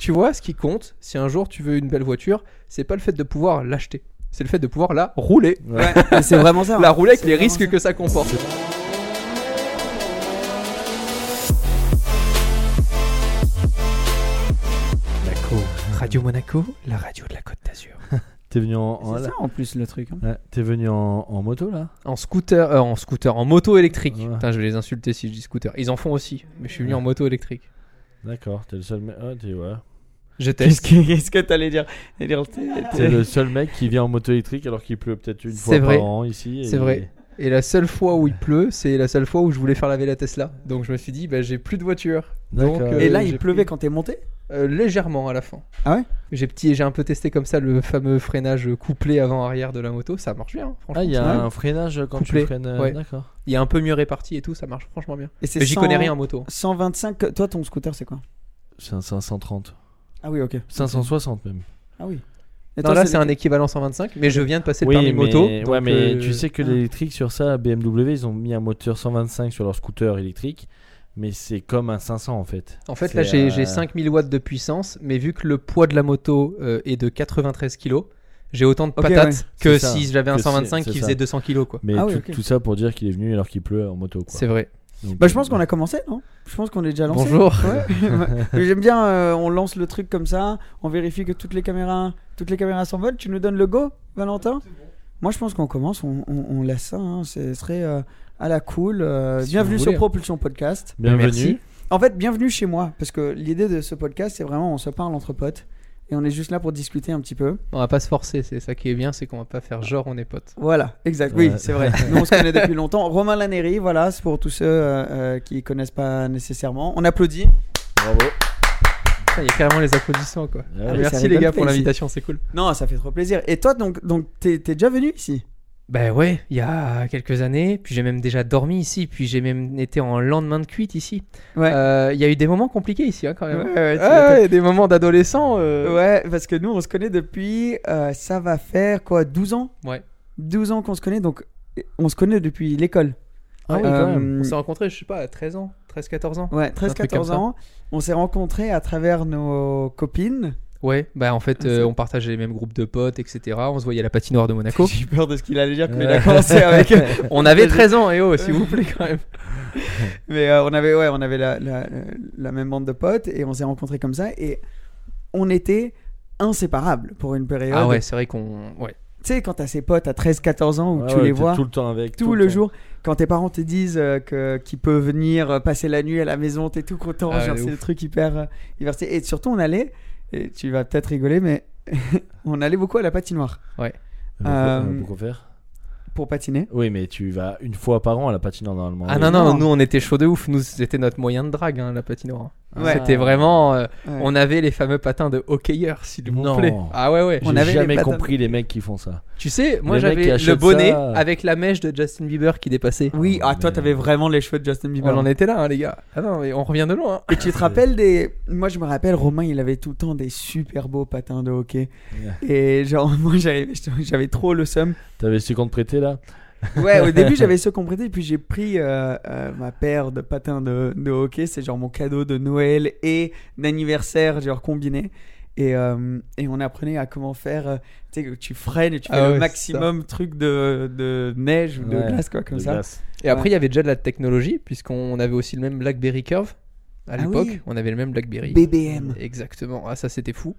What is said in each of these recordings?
tu vois, ce qui compte, si un jour tu veux une belle voiture, c'est pas le fait de pouvoir l'acheter, c'est le fait de pouvoir la rouler. Ouais, c'est vraiment ça. La rouler avec les risques ça. que ça comporte. Monaco, Radio Monaco, la radio de la Côte d'Azur. T'es venu en, en- C'est ça en plus le truc. hein. Ouais, T'es venu en, en moto là En scooter, euh, en scooter, en moto électrique. Ouais. Putain, je vais les insulter si je dis scooter. Ils en font aussi, mais je suis venu Ouais. en moto électrique. D'accord, t'es le seul mec. Ah, t'es ouais. Je Qu'est-ce teste. que qu'est-ce que t'allais dire? T'es- le seul mec qui vient en moto électrique alors qu'il pleut peut-être une fois C'est vrai. par an ici. et- C'est vrai. Et la seule fois où il pleut, c'est la seule fois où je voulais faire laver la Tesla. Donc je me suis dit, bah, j'ai plus de voiture. Donc, euh, Et là, il pleuvait pris- quand t'es monté? Euh, légèrement à la fin. Ah ouais? J'ai petit, j'ai un peu testé comme ça le fameux freinage couplé avant-arrière de la moto. Ça marche bien, hein, franchement. Ah, il y a un freinage quand Couplé, tu freines. euh, ouais. D'accord. Il est un peu mieux réparti et tout, ça marche franchement bien. Et c'est Mais j'y 100 connais rien en moto. 125. Toi, ton scooter, c'est quoi? C'est un 530. Ah oui, ok. 560 même. Ah oui. Et Non, toi, là c'est un équivalent 125, mais je viens de passer le Oui, permis mais, moto. ouais, donc, mais euh, tu sais que ah. l'électrique sur ça, BMW, ils ont mis un moteur 125 sur leur scooter électrique, mais c'est comme un 500 en fait. En fait, là j'ai euh, j'ai 5000 watts de puissance, mais vu que le poids de la moto euh, est de 93 kg, j'ai autant de patates ouais. que si j'avais un Que c'est- 125 c'est qui faisait 200 kg quoi. Mais Ah oui, tout, tout ça pour dire qu'il est venu alors qu'il pleut en moto. quoi. C'est vrai. Donc, Bah, je pense euh, qu'on a commencé, non? Je pense qu'on est déjà lancé. Bonjour. Ouais. J'aime bien, euh, on lance le truc comme ça, on vérifie que toutes les caméras, toutes les caméras s'envolent. Tu nous donnes le go, Valentin? Moi, je pense qu'on commence, on, on- on laisse ça. hein. Ce serait euh, à la cool. euh, Si bienvenue sur. Propulsion Podcast. Bienvenue. Merci. En fait, bienvenue chez moi, parce que l'idée de ce podcast, c'est vraiment on se parle entre potes et on est juste là pour discuter un petit peu. On va pas se forcer, c'est ça qui est bien, c'est qu'on va pas faire genre on est potes. Voilà, exact. Oui, Ouais. c'est vrai. Nous, on se connaît depuis longtemps. Romain Laneri, voilà, c'est pour tous ceux euh, euh, qui connaissent pas nécessairement. On applaudit. Bravo. Putain, Il y a carrément les applaudissements quoi. Ah Merci les gars pour l'invitation, c'est cool. Non, ça fait trop plaisir. Et toi, donc, donc t'es déjà venu ici? Bah ouais, il y a quelques années, puis j'ai même déjà dormi ici, puis j'ai même été en lendemain de cuite ici. Ouais. Euh, Il y a eu des moments compliqués ici hein, quand même. Ouais, ouais, tu Ah ouais, des moments d'adolescent. euh, Ouais, parce que nous, on se connaît depuis. euh, ça va faire quoi 12 ans? Ouais. 12 ans qu'on se connaît, donc on se connaît depuis l'école. Ah oui, Ouais, quand Euh, même. On s'est rencontrés, je sais pas, à 13 ans, 13-14 ans. Ouais, Un truc comme 13-14 ça. ans. On s'est rencontrés à travers nos copines. Ouais, bah en fait, Ah, euh, on partageait les mêmes groupes de potes, etc. On se voyait à la patinoire de Monaco. J'ai eu peur de ce qu'il allait dire, mais il a commencé avec. on avait 13 ans, et oh, s'il vous plaît, quand même. Mais euh, on avait, ouais, on avait la, la, la même bande de potes et on s'est rencontrés comme ça et on était inséparables pour une période. Ah ouais, c'est vrai qu'on. Ouais. Tu sais, quand t'as ces potes à 13-14 ans où Ouais, tu ouais, les vois tout le temps avec. tout, tout le temps. jour, quand tes parents te disent euh, que qu'ils peuvent venir passer la nuit à la maison, t'es tout content, Ah, genre c'est le truc hyper, hyper. Et surtout, on allait, et tu vas peut-être rigoler, mais on allait beaucoup à la patinoire Pourquoi, Euh, faire pour patiner. Oui, mais tu vas une fois par an à la patinoire normalement. Ah non, non. nous on était chaud de ouf. Nous c'était notre moyen de drague, hein, la patinoire. Ouais. C'était vraiment. euh, Ouais. On avait les fameux patins de hockeyeur, s'il vous Non. plaît. Ah ouais, ouais. J'ai On avait jamais compris les mecs qui font ça. Tu sais, moi j'avais le bonnet ça. avec la mèche de Justin Bieber qui dépassait. Oui, ah toi Mais- t'avais vraiment les cheveux de Justin Bieber. On en était là, hein, les gars. Ah non, mais on revient de loin. hein. Et tu te rappelles des. Moi, je me rappelle, Romain, il avait tout le temps des super beaux patins de hockey. Et genre, moi, j'avais j'avais trop le seum. T'avais su qu'on te prêtait là? Ouais, au début, j'avais ceux qu'on prêtait. Puis j'ai pris euh, euh, ma paire de patins de, de hockey. C'est genre mon cadeau de Noël et d'anniversaire, genre combiné. Et, euh, et on apprenait à comment faire. euh, tu sais, tu freines et tu fais Ah le ouais, maximum truc de, de neige ou de Ouais, glace, quoi, comme ça. glace. Et après, il y avait déjà de la technologie, puisqu'on avait aussi le même Blackberry Curve. À Ah l'époque, oui. on avait le même Blackberry. BBM. Exactement. Ah, ça, c'était fou.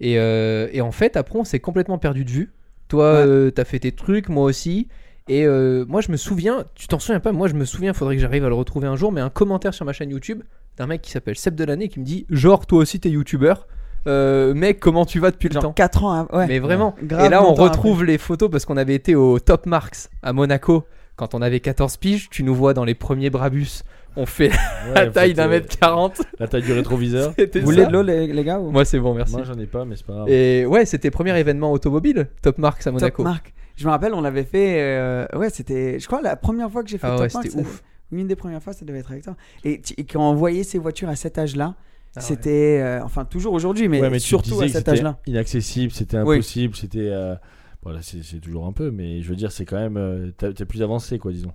Et, et en fait, après, on s'est complètement perdu de vue. Toi, Ouais. euh, t'as fait tes trucs, moi aussi. Et euh, moi, je me souviens, tu t'en souviens pas, moi, je me souviens, faudrait que j'arrive à le retrouver un jour, mais un commentaire sur ma chaîne YouTube d'un mec qui s'appelle Seb Delaney qui me dit Genre, toi aussi, t'es youtubeur. Euh, mec, comment tu vas depuis le Genre temps 4 ans avant. Ouais. Mais vraiment. Grave et là, on retrouve les photos parce qu'on avait été au Top Marks à Monaco quand on avait 14 piges. Tu nous vois dans les premiers Brabus. On fait la Ouais, taille d'un que- mètre 40. La taille du rétroviseur. C'était Vous voulez de l'eau, les, les gars ou... Moi, c'est bon, merci. Moi j'en ai pas, mais c'est pas grave. Et ouais, c'était premier événement automobile, Top Marks à Monaco. Top Mark. Je me rappelle, on l'avait fait. euh, ouais, c'était. Je crois la première fois que j'ai fait Ah Top ouais, Mark. c'était ça- ouf. Une des premières fois, ça devait être avec toi. Et, tu- et quand on voyait ces voitures à cet âge-là, Ah ouais. c'était. euh, enfin, toujours aujourd'hui, mais, Ouais, mais surtout à cet c'était âge-là. Inaccessible, c'était Oui. impossible, c'était. euh, Voilà, c'est c'est toujours un peu, mais je veux dire, c'est quand même. euh, T'as t'es plus avancé, quoi, disons.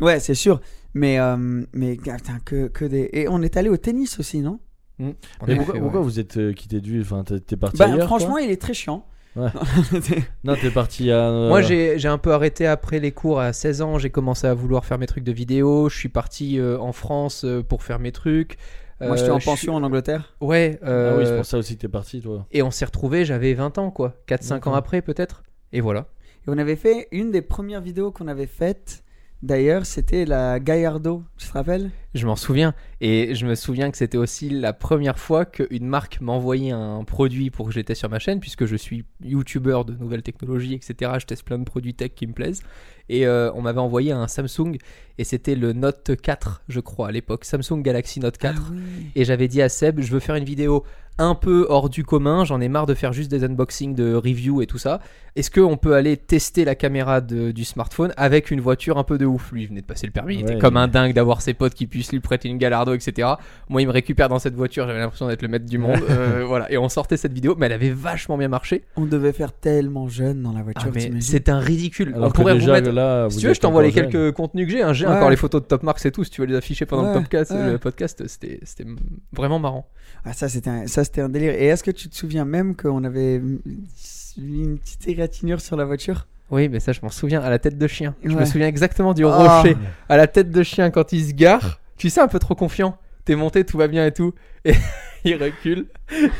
Ouais, c'est sûr. Mais, euh, mais putain, que, que des. Et on est allé au tennis aussi, non? En Mais pourquoi, ouais. pourquoi vous êtes euh, quitté du Enfin, t'es parti Bah, ailleurs franchement, il est très chiant. Ouais. Non, t'es parti à. euh, Moi, j'ai j'ai un peu arrêté après les cours à 16 ans. J'ai commencé à vouloir faire mes trucs de vidéo. Je suis parti euh, en France euh, pour faire mes trucs. Moi, j'étais Euh, en suis- pension en Angleterre. Ouais. Ah oui, c'est euh, pour ça aussi que t'es parti, toi. Et on s'est retrouvés, j'avais 20 ans, quoi. 4-5 ans après, peut-être. Et voilà. Et on avait fait une des premières vidéos qu'on avait faites. D'ailleurs, c'était la Gallardo. Tu te rappelles? Je m'en souviens. Et je me souviens que c'était aussi la première fois qu'une marque m'envoyait un produit pour que j'étais sur ma chaîne, puisque je suis youtubeur de nouvelles technologies, etc. Je teste plein de produits tech qui me plaisent. Et euh, on m'avait envoyé un Samsung, et c'était le Note 4, je crois, à l'époque. Samsung Galaxy Note 4. Ah oui. Et j'avais dit à Seb, je veux faire une vidéo un peu hors du commun, j'en ai marre de faire juste des unboxings de reviews et tout ça. Est-ce qu'on peut aller tester la caméra de- du smartphone avec une voiture un peu de ouf? Lui, il venait de passer le permis, il était comme un dingue d'avoir ses potes qui puissent lui prêter une Gallardo, etc. Moi, il me récupère dans cette voiture, j'avais l'impression d'être le maître du monde. Euh, voilà, et on sortait cette vidéo, mais elle avait vachement bien marché. On devait faire tellement jeune dans la Ah, voiture. c'est un ridicule. Alors on pourrait vous mettre. là, Si tu veux, je t'envoie les jeune. quelques contenus que j'ai. hein. J'ai Ouais. encore les photos de Top Marks et tout. Si tu veux les afficher pendant Ouais, le, podcast, ouais. le podcast, c'était c'était vraiment marrant. Ah, ça, c'était un... ça, c'était un délire. Et est-ce que tu te souviens même qu'on avait une petite égratignure sur la voiture? Oui, mais ça, je m'en souviens à la tête de chien. Je me souviens exactement du Ah. rocher à la tête de chien quand il se gare. Tu sais, un peu trop confiant. T'es monté, tout va bien et tout. Et il recule.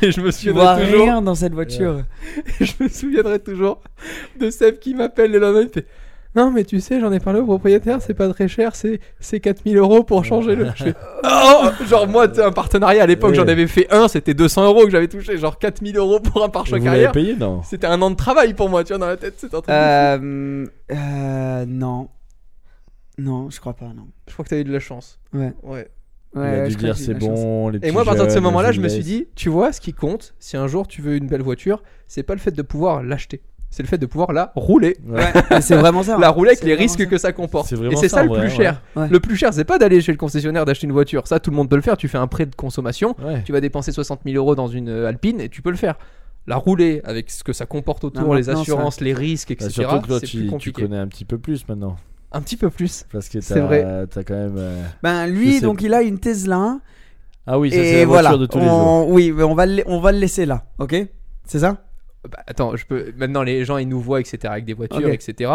Et je me souviendrai toujours. rien dans cette voiture. je me souviendrai toujours de Seb qui m'appelle le lendemain. Il fait Non, mais tu sais, j'en ai parlé au propriétaire, c'est pas très cher, c'est, c'est 4000 euros pour changer le. Je fais, Oh Genre, moi, un partenariat à l'époque, Ouais. j'en avais fait un, c'était 200 euros que j'avais touché. Genre 4000 euros pour un Vous pare-choc l'avez arrière. payé, non? C'était un an de travail pour moi, tu vois, dans la tête, c'était un truc. Euh, euh, non. Non, je crois pas, non. Je crois que t'as eu de la chance. Ouais. Ouais. Il Ouais, a dû je crois dire que j'ai c'est bon. les Et moi, à partir de ce moment-là, je me suis dit, tu vois, ce qui compte, si un jour tu veux une belle voiture, c'est pas le fait de pouvoir l'acheter, c'est le fait de pouvoir la rouler. Ouais. C'est vraiment ça. La rouler avec les risques ça. que ça comporte. C'est Et c'est ça, le plus ouais. cher. Ouais. Le plus cher, c'est pas d'aller chez le concessionnaire d'acheter une voiture. Ça, tout le monde peut le faire. Tu fais un prêt de consommation, Ouais. tu vas dépenser 60 000 euros dans une euh, Alpine et tu peux le faire. La rouler avec ce que ça comporte autour, Non, les assurances, les risques, Bah, etc. surtout que toi, tu, plus tu compliqué. connais un petit peu plus maintenant. Un petit peu plus. Parce que C'est t'as vrai. as quand même. euh, Ben lui, donc il a une Tesla. Ah oui, ça c'est la voiture voilà. de tous les jours. Oui, mais on va, le... on va le laisser là, ok? C'est ça? Bah, attends, je peux. Maintenant, les gens ils nous voient, etc. Avec des voitures, etc.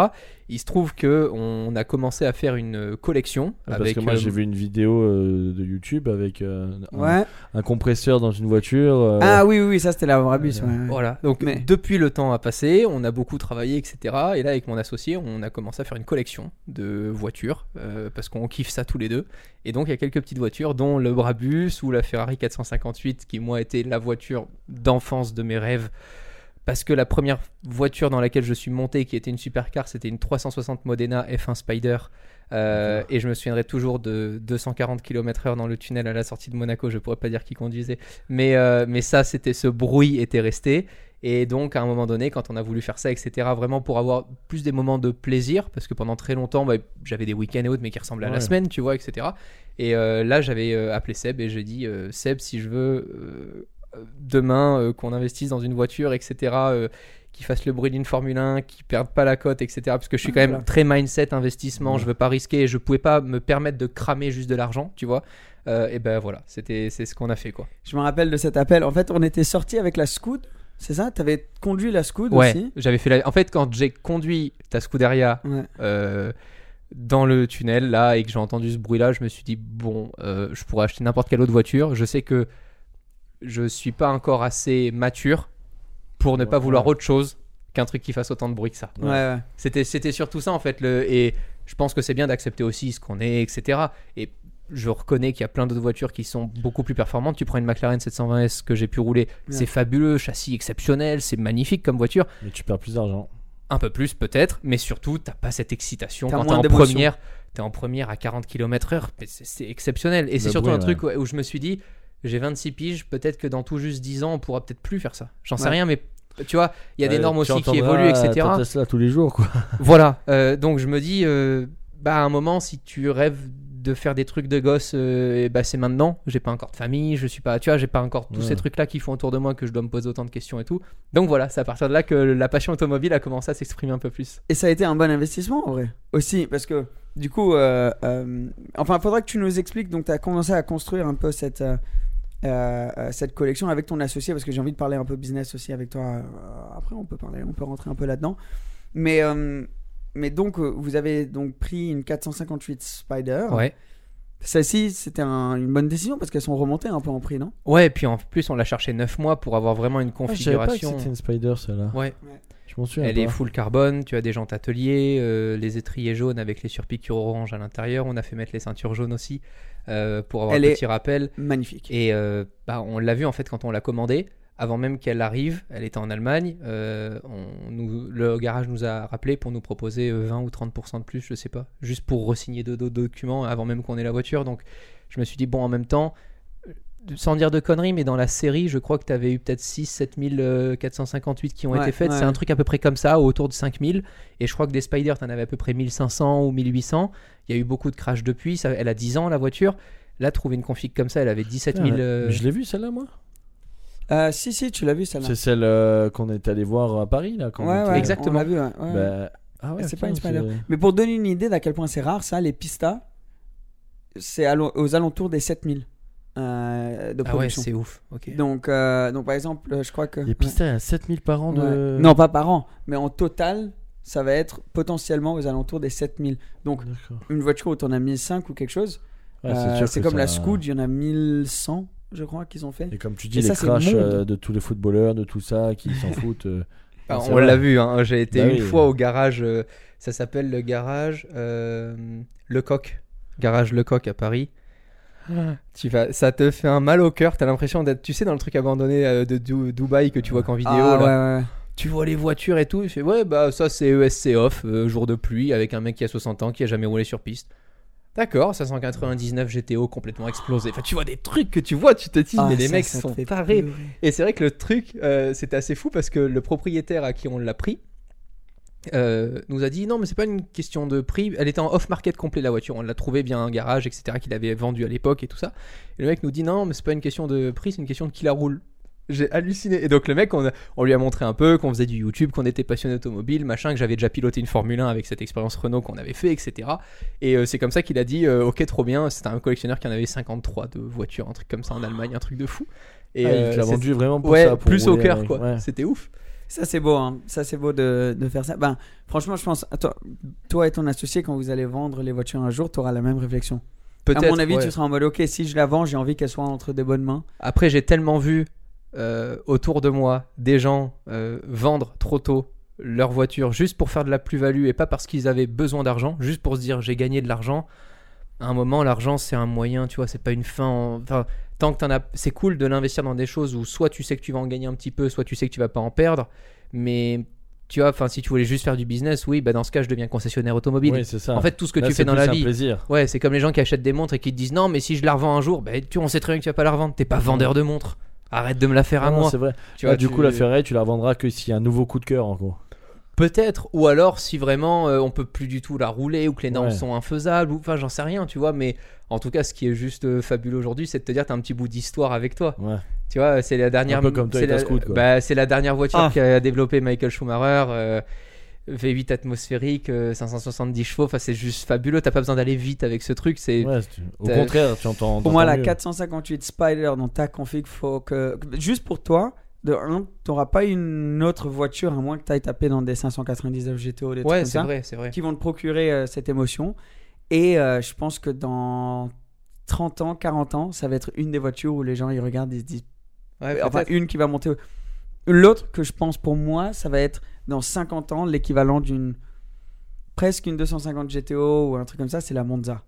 Il se trouve que on a commencé à faire une euh, collection Ah, Parce avec. que moi euh, j'ai vu une vidéo euh, de YouTube avec euh, un, Ouais. un compresseur dans une voiture. euh, Ah oui, oui, oui, ça c'était la Brabus. Euh, ouais, ouais. Voilà, donc Mais- depuis le temps a passé, on a beaucoup travaillé, etc. Et là, avec mon associé, on a commencé à faire une collection de voitures, euh, parce qu'on kiffe ça tous les deux. Et donc, il y a quelques petites voitures, dont le Brabus ou la Ferrari 458, qui, moi, était la voiture d'enfance de mes rêves. Parce que la première voiture dans laquelle je suis monté, qui était une supercar, c'était une 360 Modena F1 Spider. Euh, et je me souviendrai toujours de 240 km/h dans le tunnel à la sortie de Monaco. Je pourrais pas dire qui conduisait, mais, euh, mais ça, c'était ce bruit était resté. Et donc, à un moment donné, quand on a voulu faire ça, etc., vraiment pour avoir plus des moments de plaisir, parce que pendant très longtemps, bah, j'avais des week-ends et autres, mais qui ressemblaient à la semaine, tu vois, etc. Et euh, là, j'avais appelé Seb et j'ai dit Seb, si je veux demain euh, qu'on investisse dans une voiture, etc., euh, qui fasse le bruit d'une Formule 1, qui perde pas la cote, etc., parce que je suis quand même Voilà. très mindset investissement, je veux pas risquer et je pouvais pas me permettre de cramer juste de l'argent, tu vois. Euh, et ben voilà, c'était c'est ce qu'on a fait quoi. Je me rappelle de cet appel. En fait, on était sorti avec la Scoot. C'est ça? T'avais conduit la Scoot Ouais, aussi? j'avais fait la... En fait, quand j'ai conduit ta Scuderia Ouais. euh, dans le tunnel là et que j'ai entendu ce bruit là, je me suis dit bon, euh, je pourrais acheter n'importe quelle autre voiture. Je sais que je suis pas encore assez mature pour ne pas Ouais. vouloir autre chose qu'un truc qui fasse autant de bruit que ça. Ouais. C'était c'était surtout ça en fait le et je pense que c'est bien d'accepter aussi ce qu'on est etc. Et je reconnais qu'il y a plein d'autres voitures qui sont beaucoup plus performantes. Tu prends une McLaren 720S que j'ai pu rouler, c'est fabuleux, châssis exceptionnel, c'est magnifique comme voiture Mais tu perds plus d'argent. un peu plus peut-être, mais surtout t'as pas cette excitation T'as quand t'es en première, t'es en première à 40 km/h, c'est c'est exceptionnel. Et c'est Le surtout bruit, un truc ouais, où je me suis dit, j'ai 26 piges, peut-être que dans tout juste 10 ans on pourra peut-être plus faire ça. J'en sais Ouais. rien, mais tu vois, il y a des Euh, normes aussi qui évoluent, etc. Tesla tous les jours quoi. Voilà, euh, donc je me dis, euh, bah à un moment, si tu rêves de faire des trucs de gosse, euh, et bah c'est maintenant. J'ai pas encore de famille, je suis pas, tu vois, j'ai pas encore tous Ouais. ces trucs là qui font autour de moi que je dois me poser autant de questions et tout. Donc voilà, c'est à partir de là que la passion automobile a commencé à s'exprimer un peu plus. Et ça a été un bon investissement en vrai. Aussi, parce que du coup, euh, euh, enfin, faudra que tu nous expliques. Donc, tu as commencé à construire un peu cette, euh, euh, cette collection avec ton associé parce que j'ai envie de parler un peu business aussi avec toi. euh, après, on peut parler, on peut rentrer un peu là-dedans. Mais, euh, mais donc, vous avez donc pris une 458 Spider. Ouais. Celle-ci, c'était un- une bonne décision parce qu'elles sont remontées un peu en prix, non? Ouais, et puis en plus, on l'a cherché 9 mois pour avoir vraiment une Ah, je pas que configuration. c'était une Spider celle-là. ouais, Je m'en souviens elle est pas. full carbone, tu as des jantes ateliers, euh, les étriers jaunes avec les surpiqûres orange à l'intérieur. On a fait mettre les ceintures jaunes aussi euh, pour avoir Elle un petit rappel. Magnifique. Et euh, bah, on l'a vu en fait quand on l'a commandée. Avant même qu'elle arrive, elle était en Allemagne. euh, on nous, le garage nous a rappelé pour nous proposer euh, 20 ou 30% de plus, je sais pas, juste pour re-signer d'autres documents avant même qu'on ait la voiture. Donc je me suis dit, bon, en même temps, sans dire de conneries, mais dans la série, je crois que tu avais eu peut-être 6 7458 qui ont Ouais, été faites. ouais. C'est un truc à peu près comme ça, autour de 5000. Et je crois que des Spiders, tu en avais à peu près 1500 ou 1800. Il y a eu beaucoup de crash depuis. Ça, elle a 10 ans la voiture. Là, trouver une config comme ça, elle avait 17 000. Ah, euh, mais Je l'ai vu celle-là moi. Euh, si, si, tu l'as vu celle-là. C'est celle euh, qu'on est allé voir à Paris là. Quand on Ouais, était- Exactement. on l'a vu, ouais, ouais. Bah, ah ouais, C'est pas une Spider. Mais pour donner une idée d'à quel point c'est rare, ça, les Pista, c'est aux alentours des 7000 euh, de Ah ouais, c'est ouf. Ok. donc, euh, donc, par exemple, euh, je crois que. Les pistes, il y a 7000 par an de. Ouais. Non, pas par an, mais en total, ça va être potentiellement aux alentours des 7000. Donc, une voiture où t'en as 1005 ou quelque chose, Ouais, euh, c'est que comme la Scoot, il y en a 1100, je crois, qu'ils ont fait. Et comme tu dis, Et les ça, crashs euh, de tous les footballeurs, de tout ça, qui s'en foutent. euh, Ah, c'est on l'a vu, hein. j'ai été Bah une oui. fois au garage, euh, ça s'appelle le garage euh, Lecoq, garage Lecoq à Paris. Tu vas, ça te fait un mal au cœur, t'as l'impression d'être, tu sais, dans le truc abandonné euh, de Dou- Dubaï que tu vois qu'en vidéo, Ah, là. ouais, ouais. tu vois les voitures et tout, il fait ouais, bah ça c'est ESC off, euh, jour de pluie, avec un mec qui a 60 ans qui a jamais roulé sur piste. D'accord, 599 GTO complètement explosé. Enfin, tu vois des trucs que tu vois, tu te dis, Ah, mais les ça, mecs ça te sont fait tarés. pleurer. Et c'est vrai que le truc, euh, c'était assez fou parce que le propriétaire à qui on l'a pris euh, nous a dit non, mais c'est pas une question de prix. Elle était en off-market complet la voiture. On l'a trouvé bien un garage, etc. qu'il avait vendu à l'époque et tout ça. Et le mec nous dit non, mais c'est pas une question de prix, c'est une question de qui la roule. J'ai halluciné. Et donc le mec, on, a- on lui a montré un peu qu'on faisait du YouTube, qu'on était passionné automobile, machin, que j'avais déjà piloté une Formule 1 avec cette expérience Renault qu'on avait fait, etc. Et euh, c'est comme ça qu'il a dit euh, ok, trop bien. C'était un collectionneur qui en avait 53 de voitures, un truc comme ça en Allemagne, un truc de fou. Et ah, euh, il te l'a vendu vraiment pour ouais, ça. pour plus au cœur quoi. Ouais. C'était ouf. Ça, c'est beau, hein. Ça, c'est beau de, de faire ça. Ben, franchement, je pense, toi, toi et ton associé, quand vous allez vendre les voitures un jour, tu auras la même réflexion. Peut-être. À mon avis, ouais. tu seras en mode, ok, si je la vends, j'ai envie qu'elle soit entre de bonnes mains. Après, j'ai tellement vu euh, autour de moi des gens euh, vendre trop tôt leur voiture juste pour faire de la plus-value et pas parce qu'ils avaient besoin d'argent, juste pour se dire j'ai gagné de l'argent. À un moment, l'argent c'est un moyen, tu vois, c'est pas une fin. en- Enfin, tant que t'en as, c'est cool de l'investir dans des choses où soit tu sais que tu vas en gagner un petit peu, soit tu sais que tu vas pas en perdre. Mais tu vois, enfin, si tu voulais juste faire du business, oui, bah dans ce cas, je deviens concessionnaire automobile. Oui, c'est ça. en fait, tout ce que Là, tu fais dans la vie, plaisir. Ouais, c'est comme les gens qui achètent des montres et qui te disent non, mais si je la revends un jour, bah, tu, on sait très bien que tu vas pas la revendre. T'es pas vendeur de montres. Arrête de me la faire à Ah non, moi. c'est vrai. Tu Ah, vois, du tu- coup, la Ferrari, tu la revendras que s'il y a un nouveau coup de cœur en gros. Peut-être, ou alors si vraiment euh, on peut plus du tout la rouler ou que les normes Ouais. sont infaisables, ou enfin j'en sais rien, tu vois. Mais en tout cas, ce qui est juste euh, fabuleux aujourd'hui, c'est de te dire t'as un petit bout d'histoire avec toi. Ouais. Tu vois, c'est la dernière. C'est la- bah, c'est la dernière voiture Ah. qu'a développé Michael Schumacher. euh, V8 atmosphérique, euh, 570 chevaux, enfin c'est juste fabuleux. T'as pas besoin d'aller vite avec ce truc. C'est Ouais, au contraire, tu entends. Pour moi, la mieux. 458 Spider dans ta config, faut que. Juste pour toi, de 1, t'auras pas une autre voiture, à moins que tu ailles taper dans des 599 GTO, des trucs ouais, comme c'est ça, vrai, c'est vrai. qui vont te procurer euh, cette émotion. Et euh, je pense que dans 30 ans, 40 ans, ça va être une des voitures où les gens ils regardent et se disent. Ouais, enfin, une qui va monter. au- L'autre que je pense pour moi, ça va être dans 50 ans l'équivalent d'une. presque une 250 GTO ou un truc comme ça, c'est la Monza.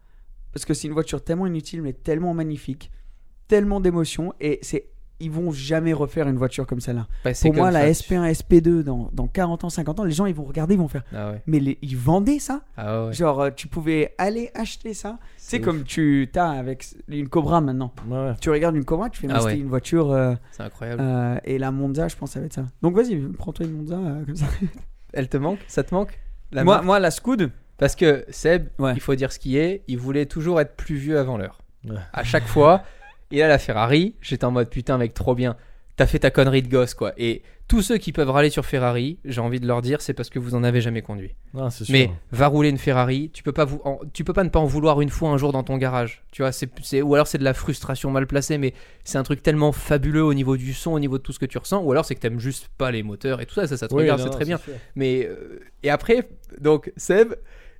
Parce que c'est une voiture tellement inutile, mais tellement magnifique, tellement d'émotions, et c'est. Ils vont jamais refaire une voiture comme celle-là. Bah, c'est Pour moi, la ça. SP1, SP2, dans, dans 40 ans, 50 ans, les gens, ils vont regarder, ils vont faire. Ah ouais. Mais les- ils vendaient ça Ah ouais. Genre, euh, tu pouvais aller acheter ça. C'est comme tu as avec une Cobra maintenant. Ouais. Tu regardes une Cobra, tu fais, Ah c'était une voiture. euh, C'est incroyable. euh, et la Monza, je pense, ça va être ça. Donc vas-y, prends-toi une Monza euh, comme ça. Elle te manque? Ça te manque? La moi, moi, la Scoot, Parce que Seb, Ouais. il faut dire ce qui est, il voulait toujours être plus vieux avant l'heure. Ouais. À chaque fois, il a la Ferrari, j'étais en mode putain mec trop bien. t'as fait ta connerie de gosse, quoi. Et tous ceux qui peuvent râler sur Ferrari, j'ai envie de leur dire, c'est parce que vous en avez jamais conduit. Sûr. Mais va rouler une Ferrari, tu peux pas vous, en- tu peux pas ne pas en vouloir une fois un jour dans ton garage. Tu vois, c'est, c'est- ou alors c'est de la frustration mal placée, mais c'est un truc tellement fabuleux au niveau du son, au niveau de tout ce que tu ressens, ou alors c'est que t'aimes juste pas les moteurs et tout ça, ça, ça te Oui, regarde, c'est très bien. sûr. Mais euh, et après, donc Seb,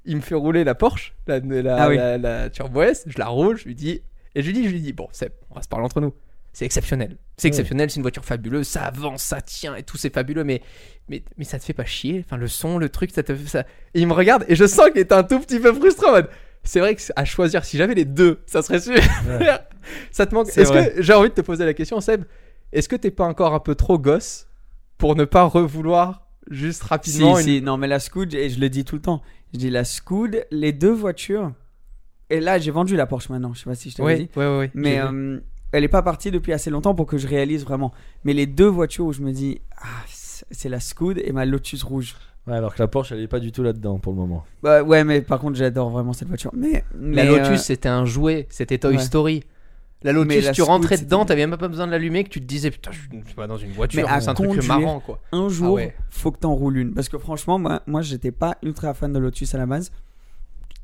il me fait rouler la Porsche, la, la, Ah oui. la- la Turbo S, je la roule, je lui dis, et je lui dis, je lui dis, bon Seb, on va se parler entre nous. C'est exceptionnel, c'est exceptionnel, c'est une voiture fabuleuse, ça avance, ça tient et tout, c'est fabuleux, mais, mais mais ça te fait pas chier, enfin le son, le truc, ça te ça. Et il me regarde et je sens qu'il est un tout petit peu frustré en mode. C'est vrai que à choisir, si j'avais les deux, ça serait super. ça te manque. Est-ce que j'ai envie de te poser la question, Seb Est-ce que t'es pas encore un peu trop gosse pour ne pas revouloir juste Si, rapidement une- si, non, mais la Scoot, et je le dis tout le temps, je dis la Scoot, les deux voitures, et là j'ai vendu la Porsche maintenant, je sais pas si je t'avais Ouais, dit, ouais, ouais, mais euh, elle est pas partie depuis assez longtemps pour que je réalise vraiment. Mais les deux voitures où je me dis, ah, c'est la Scoot et ma Lotus rouge. Ouais, alors que la Porsche, elle est pas du tout là-dedans pour le moment. Bah, ouais, mais par contre, j'adore vraiment cette voiture. Mais, La Lotus, euh, c'était un jouet, c'était Toy ouais. Story. La Lotus, Mais la tu rentrais Scoot, dedans, t'avais même pas besoin de l'allumer, que tu te disais putain, je suis pas dans une voiture, c'est un truc marrant quoi. un jour, Ah ouais. faut que t'en roules une. Parce que franchement, moi, moi j'étais pas ultra fan de Lotus à la base.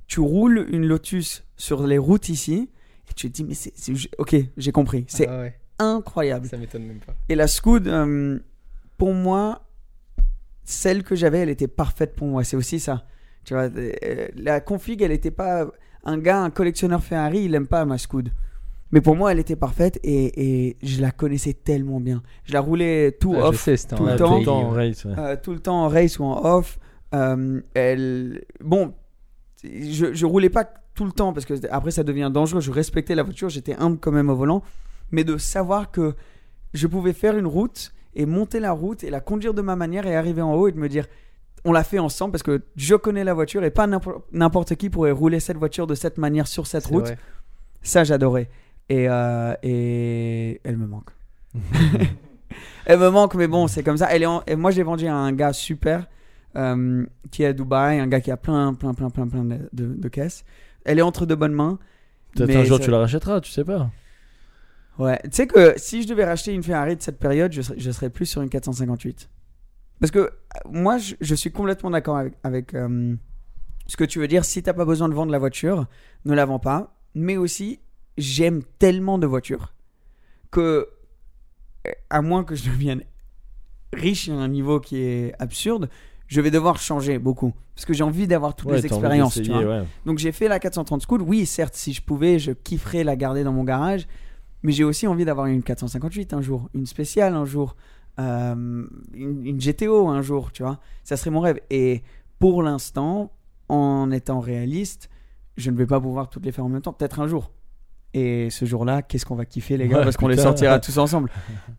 Tu roules une Lotus sur les routes ici, et tu te dis, mais c'est. c'est- Ok, j'ai compris. C'est Ah ouais, incroyable. ça m'étonne même pas. Et la Scoot, euh, pour moi, celle que j'avais, elle était parfaite pour moi. C'est aussi ça. Tu vois, euh, la config, elle était pas. Un gars, un collectionneur Ferrari, il aime pas ma Scoot. Mais pour moi, elle était parfaite et, et je la connaissais tellement bien. Je la roulais tout Ah, off, sais, tout le temps. tout le temps en race. ouais. euh, tout le temps en race ou en off. Euh, elle, bon, je, je roulais pas tout le temps parce que après ça devient dangereux. Je respectais la voiture, j'étais humble quand même au volant, mais de savoir que je pouvais faire une route et monter la route et la conduire de ma manière et arriver en haut et de me dire on l'a fait ensemble parce que je connais la voiture et pas n'importe qui pourrait rouler cette voiture de cette manière sur cette route. vrai. Ça, j'adorais. Et, euh, et elle me manque. elle me manque, mais bon, c'est comme ça. Elle est en- et moi, j'ai vendu à un gars super euh, qui est à Dubaï, un gars qui a plein, plein, plein, plein, plein de, de- de caisses. Elle est entre de bonnes mains. Peut-être un jour ça- tu la rachèteras, tu sais pas. Ouais. Tu sais que si je devais racheter une Ferrari de cette période, je serais, je serais plus sur une 458. Parce que moi, je, je suis complètement d'accord avec, avec, euh, ce que tu veux dire. Si t'as pas besoin de vendre la voiture, ne la vends pas. Mais aussi, j'aime tellement de voitures que, euh, à moins que je devienne riche à un niveau qui est absurde, je vais devoir changer beaucoup. Parce que j'ai envie d'avoir toutes Ouais, les expériences. tu d'essayer, vois. ouais. Donc j'ai fait la 430 Scoot. Oui, certes, si je pouvais, je kifferais la garder dans mon garage. Mais j'ai aussi envie d'avoir une 458 un jour, une spéciale un jour, euh, une, une GTO un jour, tu vois. Ça serait mon rêve. Et pour l'instant, en étant réaliste, je ne vais pas pouvoir toutes les faire en même temps. Peut-être un jour. Et ce jour-là, qu'est-ce qu'on va kiffer, les gars, Ouais, parce qu'on les sortira tous ensemble.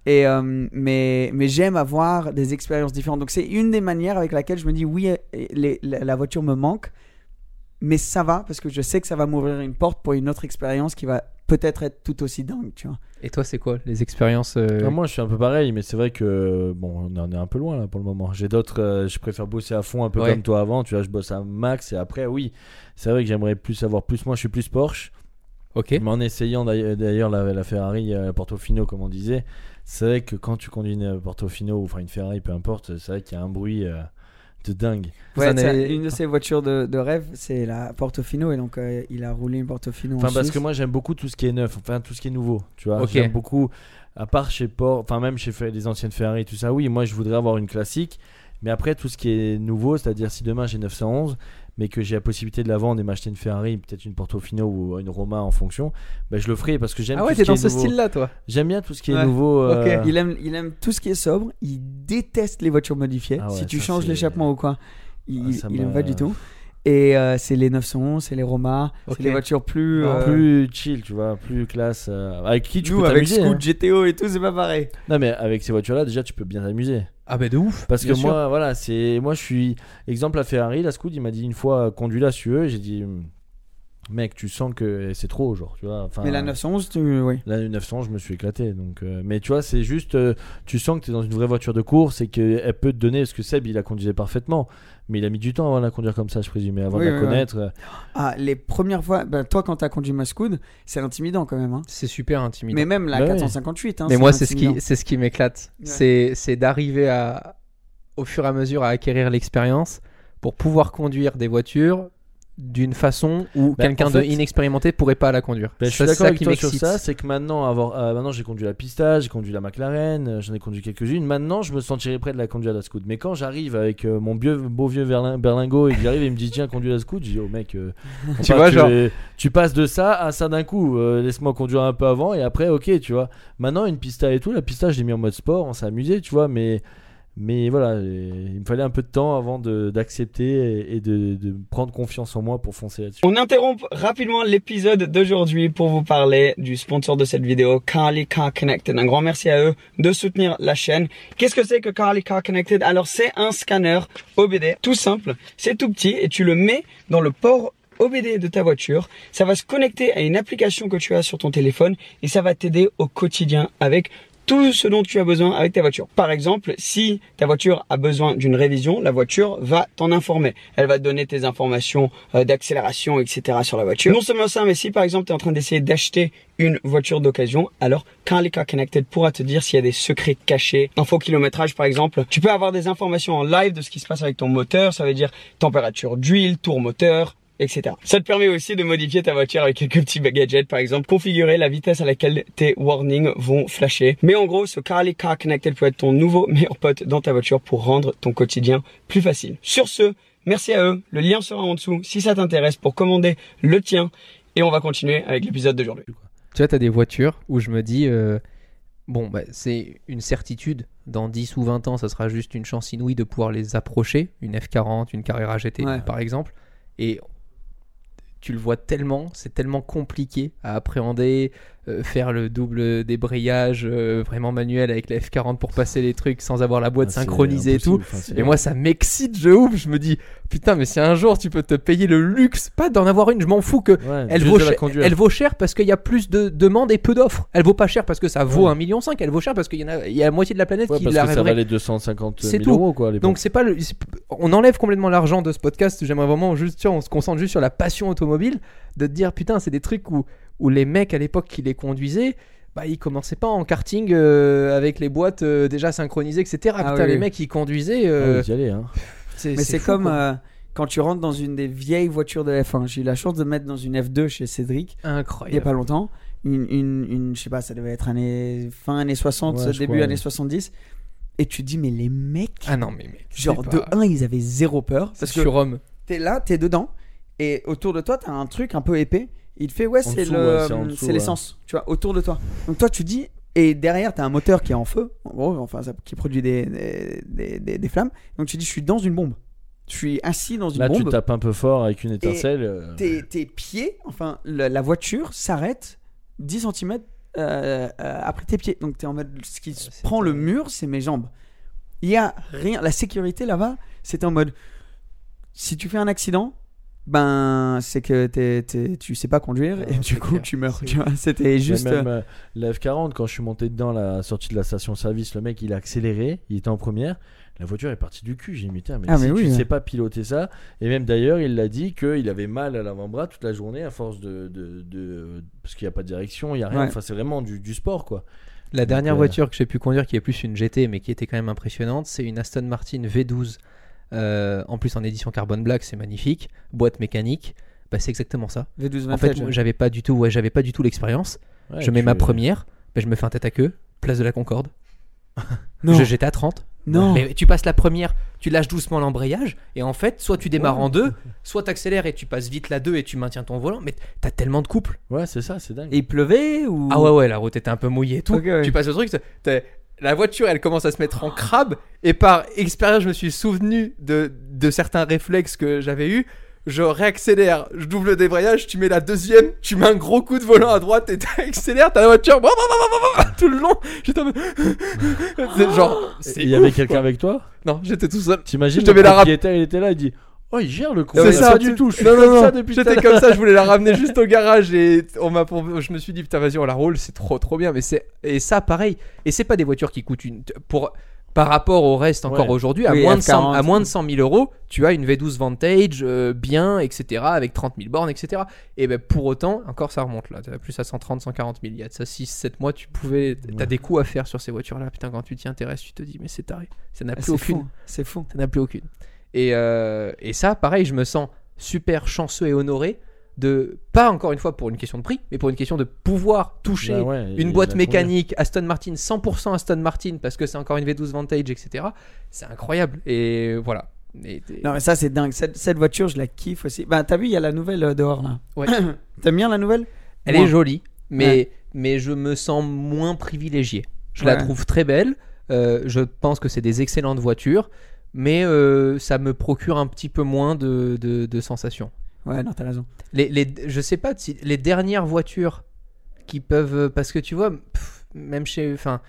Et euh, mais mais j'aime avoir des expériences différentes. Donc c'est une des manières avec laquelle je me dis oui, euh, les- la, voiture me manque, mais ça va parce que je sais que ça va m'ouvrir une porte pour une autre expérience qui va peut-être être tout aussi dingue, tu vois. Et toi, c'est quoi les expériences euh, moi, je suis un peu pareil, mais c'est vrai que bon, on en est un peu loin là pour le moment. J'ai d'autres, euh, je préfère bosser à fond, un peu Ouais. comme toi avant. Tu vois, je bosse à max et après, oui, c'est vrai que j'aimerais plus avoir plus. Moi, je suis plus Porsche, Ok. mais en essayant d'ailleurs la, la Ferrari, euh, la Portofino, comme on disait, c'est vrai que quand tu conduis une Portofino ou enfin une Ferrari, peu importe, c'est vrai qu'il y a un bruit euh, de dingue. Ouais, en Une de ses voitures de, de rêve, c'est la Portofino et donc euh, il a roulé une Portofino. en Enfin, parce Suisse. que moi, j'aime beaucoup tout ce qui est neuf, enfin tout ce qui est nouveau. Tu vois, j'aime beaucoup. À part chez Porsche, enfin même chez les anciennes Ferrari, tout ça. Oui, moi, je voudrais avoir une classique. Mais après, tout ce qui est nouveau, c'est-à-dire si demain j'ai 911, mais que j'ai la possibilité de la vendre et m'acheter une Ferrari, peut-être une Portofino ou une Roma en fonction, ben je le ferai parce que j'aime Ah tout ouais, ce qui dans est ce nouveau. style-là, toi. J'aime bien tout ce qui est Ouais. nouveau. euh, Ok. Il aime, il aime tout ce qui est sobre. Il déteste les voitures modifiées. Ah ouais, si tu changes l'échappement ou quoi, il, Ah, ça il me- aime pas du tout. Et euh, c'est les 911, c'est les Roma, c'est les voitures plus. euh, Plus chill, tu vois, plus classe. euh, avec qui tu nous, peux avec t'amuser. Scoot, hein. GTO et tout, c'est pas pareil. Non, mais avec ces voitures-là, déjà, tu peux bien t'amuser. Ah bah de ouf. Parce que sûr. moi, voilà, c'est moi, je suis exemple la Ferrari, la Scoot, il m'a dit une fois conduis-la si tu veux, j'ai dit hum, mec, tu sens que c'est trop, genre, tu vois. Enfin, Mais la 911, tu... oui. La 900, je me suis éclaté. Donc, euh, mais tu vois, c'est juste, euh, tu sens que tu es dans une vraie voiture de course et qu'elle peut te donner, parce que Seb, il la conduisait parfaitement, mais il a mis du temps avant de la conduire comme ça, je présume, avant Oui, de la oui, connaître. euh, Ah, les premières fois, ben, toi quand t'as conduit ma Scoot, c'est intimidant quand même. Hein. C'est super intimidant. Mais même la Bah oui. 458. Hein, Mais moi, c'est ce qui, c'est ce qui m'éclate. Ouais. C'est, c'est d'arriver à, au fur et à mesure, à acquérir l'expérience pour pouvoir conduire des voitures d'une façon où Bah, quelqu'un en fait- de inexpérimenté pourrait pas la conduire. Ben, je suis d'accord avec toi sur ça, c'est que maintenant, avoir, euh, maintenant j'ai conduit la Pista, j'ai conduit la McLaren, euh, j'en ai conduit quelques-unes. Maintenant, je me sentirais prêt de la conduire la Scoot. Mais quand j'arrive avec euh, mon vieux, beau vieux berlin- berlingot et qu'il arrive et me dit tiens, conduis la Scoot, je dis oh mec, Tu part- vois, genre- tu passes de ça à ça d'un coup. Laisse-moi conduire un peu avant et après, ok, tu vois. Maintenant, une Pista et tout, la Pista, je l'ai mis en mode sport, on s'est amusé, tu vois, mais. Mais voilà, il me fallait un peu de temps avant d'accepter et, et de, de prendre confiance en moi pour foncer là-dessus. On interrompt rapidement l'épisode d'aujourd'hui pour vous parler du sponsor de cette vidéo, Carly Car Connected. Un grand merci à eux de soutenir la chaîne. Qu'est-ce que c'est que Carly Car Connected? Alors c'est un scanner OBD, tout simple, c'est tout petit et tu le mets dans le port OBD de ta voiture. Ça va se connecter à une application que tu as sur ton téléphone et ça va t'aider au quotidien avec tout ce dont tu as besoin avec ta voiture. Par exemple, si ta voiture a besoin d'une révision, la voiture va t'en informer. Elle va te donner tes informations euh, d'accélération, etc. sur la voiture. Non seulement ça, mais si par exemple tu es en train d'essayer d'acheter une voiture d'occasion, alors Carly Car Connected pourra te dire s'il y a des secrets cachés, info kilométrage par exemple. Tu peux avoir des informations en live de ce qui se passe avec ton moteur, ça veut dire température d'huile, tour moteur, etc. Ça te permet aussi de modifier ta voiture avec quelques petits gadgets, par exemple, configurer la vitesse à laquelle tes warnings vont flasher. Mais en gros, ce Carly Car Connected peut être ton nouveau meilleur pote dans ta voiture pour rendre ton quotidien plus facile. Sur ce, merci à eux. Le lien sera en dessous si ça t'intéresse pour commander le tien. Et on va continuer avec l'épisode d'aujourd'hui. Tu vois, t'as des voitures où je me dis, euh, bon, bah, c'est une certitude. Dans 10 ou 20 ans, ça sera juste une chance inouïe de pouvoir les approcher. Une F40, une Carrera GT, Ouais. par exemple. Et tu le vois tellement, c'est tellement compliqué à appréhender, faire le double débrayage euh, vraiment manuel avec la F40 pour passer les trucs sans avoir la boîte Ah, synchronisée et tout. Enfin, Et moi, ça m'excite de ouf. Je me dis, putain, mais si un jour tu peux te payer le luxe, pas d'en avoir une, je m'en fous que Ouais, elle vaut, la cher, elle vaut cher parce qu'il y a plus de demandes et peu d'offres. Elle vaut pas cher parce que ça vaut Ouais. un million cinq. Elle vaut cher parce qu'il y en a, il y a la moitié de la planète Ouais, qui parce que ça l'arrêverait. valait 250 C'est 000 tout. euros quoi. Donc c'est pas le, on enlève complètement l'argent de ce podcast. J'aimerais vraiment juste, vois, on se concentre juste sur la passion automobile, de te dire putain, c'est des trucs où où les mecs à l'époque qui les conduisaient. Bah, ils commençaient pas en karting euh, avec les boîtes euh, déjà synchronisées, etc. Ah putain, oui, les oui. mecs ils conduisaient. Ah euh, oui, hein. Mais c'est fou, comme quoi. euh, quand tu rentres dans une des vieilles voitures de F1. J'ai eu la chance de me mettre dans une F2 chez Cédric il y a incroyable. pas longtemps. Une, une, une- je sais pas, ça devait être année, fin années 60, Ouais, je début crois, années ouais. 70. Et tu te dis, mais les mecs, Ah non mais mec, genre c'est de pas- 1, ils avaient zéro peur. c'est Parce que surhomme. t'es là, t'es dedans, et autour de toi, t'as un truc un peu épais. Il te fait, ouais, c'est le, ouais, c'est ouais. l'essence, tu vois, autour de toi. Donc toi, tu dis, et derrière, t'as un moteur qui est en feu, en gros, enfin, ça- qui produit des, des, des- flammes. Donc tu dis, je suis dans une bombe. Je suis assis dans une Là, tu bombe. tapes un peu fort avec une étincelle. euh, Tes, tes pieds, enfin, la, la voiture s'arrête 10 cm après tes pieds. Donc tu es en mode, ce qui prend le mur, c'est mes jambes. Il y a rien. La sécurité là-bas, c'est en mode, si tu fais un accident, ben c'est que t'es- t'es- tu sais pas conduire Ah, et du coup clair. tu meurs. C'est- Tu vois, c'était mais juste. même euh, la F40, quand je suis monté dedans, la sortie de la station-service, le mec il a accéléré, il était en première. La voiture est partie du cul. J'ai putain, mais Ah, si mais oui, tu ouais. sais pas piloter ça. Et même d'ailleurs, il l'a dit qu'il avait mal à l'avant-bras toute la journée à force de. de, de- parce qu'il n'y a pas de direction, il n'y a rien. Ouais. Enfin, c'est vraiment du, du sport quoi. La dernière euh, voiture que j'ai pu conduire, qui est plus une GT, mais qui était quand même impressionnante, c'est une Aston Martin V12. Euh, en plus, en édition carbone black, c'est magnifique. Boîte mécanique. Bah, c'est exactement ça. V12 En fait, j'avais pas du tout, ouais, j'avais pas du tout l'expérience. Ouais, je mets tu- ma première. bah, je me fais un tête à queue. Place de la Concorde. J'étais à 30. non. Mais tu passes la première, tu lâches doucement l'embrayage, et en fait, soit tu démarres en deux, soit tu accélères et tu passes vite la 2 et tu maintiens ton volant. Mais t'as tellement de couple. Ouais, c'est ça, c'est dingue. Et il pleuvait ou Ah ouais, ouais, la route était un peu mouillée et tout. Ouais. Tu passes le truc, la voiture elle commence à se mettre en crabe, et par expérience, je me suis souvenu de, de certains réflexes que j'avais eu. Je réaccélère, je double le débrayage, tu mets la deuxième, tu mets un gros coup de volant à droite et t'accélères, t'as la voiture tout le long. J'étais en mode- c'est genre, Il y avait quelqu'un avec toi? Non, j'étais tout seul. T'imagines Je te le mets la rap- propriétaire, il était là, il dit Oh, il gère le con. C'est ça, tu- du tout. Je suis Non, comme non, ça depuis tout à J'étais comme ça, je voulais la ramener juste au garage et on m'a je me suis dit putain vas-y on la roule, c'est trop trop bien mais c'est et ça pareil et c'est pas des voitures qui coûtent une pour par rapport au reste encore Ouais. aujourd'hui à Oui, moins de 100 F40. à moins de 100 000 euros tu as une V12 Vantage euh, bien etc avec 30 000 bornes etc et ben pour autant encore ça remonte là t'as plus à 130 140 000 il y a de ça 6 7 mois tu pouvais t'as Ouais. des coûts à faire sur ces voitures là putain quand tu t'y intéresses tu te dis mais c'est taré ça n'a Ah, plus C'est aucune fou. C'est fou. ça n'a plus aucune. Et, euh, et ça, pareil, je me sens super chanceux et honoré de, pas encore une fois pour une question de prix, mais pour une question de pouvoir toucher Bah ouais, une boîte mécanique Aston Martin, 100% Aston Martin, parce que c'est encore une V12 Vantage, etc. C'est incroyable. Et voilà. Et- et- Non, mais ça, c'est dingue. Cette, cette voiture, je la kiffe aussi. Bah, t'as vu, il y a la nouvelle euh, dehors là. Ouais. T'aimes bien la nouvelle? Elle Moi. est jolie, mais, Ouais. mais je me sens moins privilégié. Je la trouve très belle. euh, je pense que c'est des excellentes voitures, mais euh, ça me procure un petit peu moins de, de, de sensations. Ouais, non, t'as raison. Les, les, je sais pas les dernières voitures qui peuvent parce que tu vois pff, même chez enfin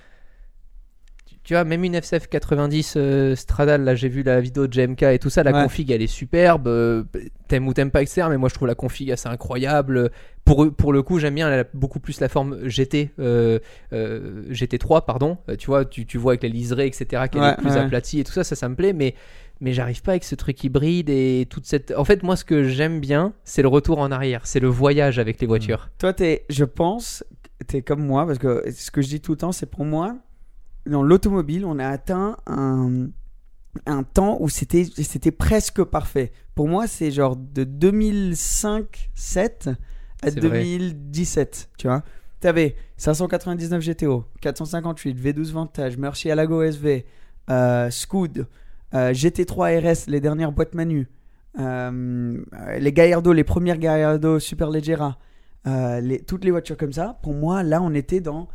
tu- vois même une FCF 90 euh, Stradale là j'ai vu la vidéo de JMK et tout ça la Ouais. config elle est superbe euh, t'aimes ou t'aimes pas etc mais moi je trouve la config assez incroyable pour pour le coup j'aime bien elle a beaucoup plus la forme GT euh, euh, GT3 pardon Euh, tu vois tu, tu vois avec les liserés etc qu'elle Ouais, est plus ouais. aplatie et tout ça ça ça me plaît mais mais j'arrive pas avec ce truc hybride et toute cette. En fait, moi, ce que j'aime bien, c'est le retour en arrière, c'est le voyage avec les voitures. Toi, t'es, je pense, t'es comme moi, parce que ce que je dis tout le temps, c'est pour moi, dans l'automobile, on a atteint un, un temps où c'était, c'était presque parfait. Pour moi, c'est genre de 2005-7 à C'est vrai. 2017, tu vois. T'avais 599 GTO, 458, V12 Vantage, Murcielago SV, euh, euh, GT3 RS, les dernières boîtes Manu, euh, les Gallardo, les premières Gallardo Superleggera, euh, les, toutes les voitures comme ça. Pour moi, là, on était dans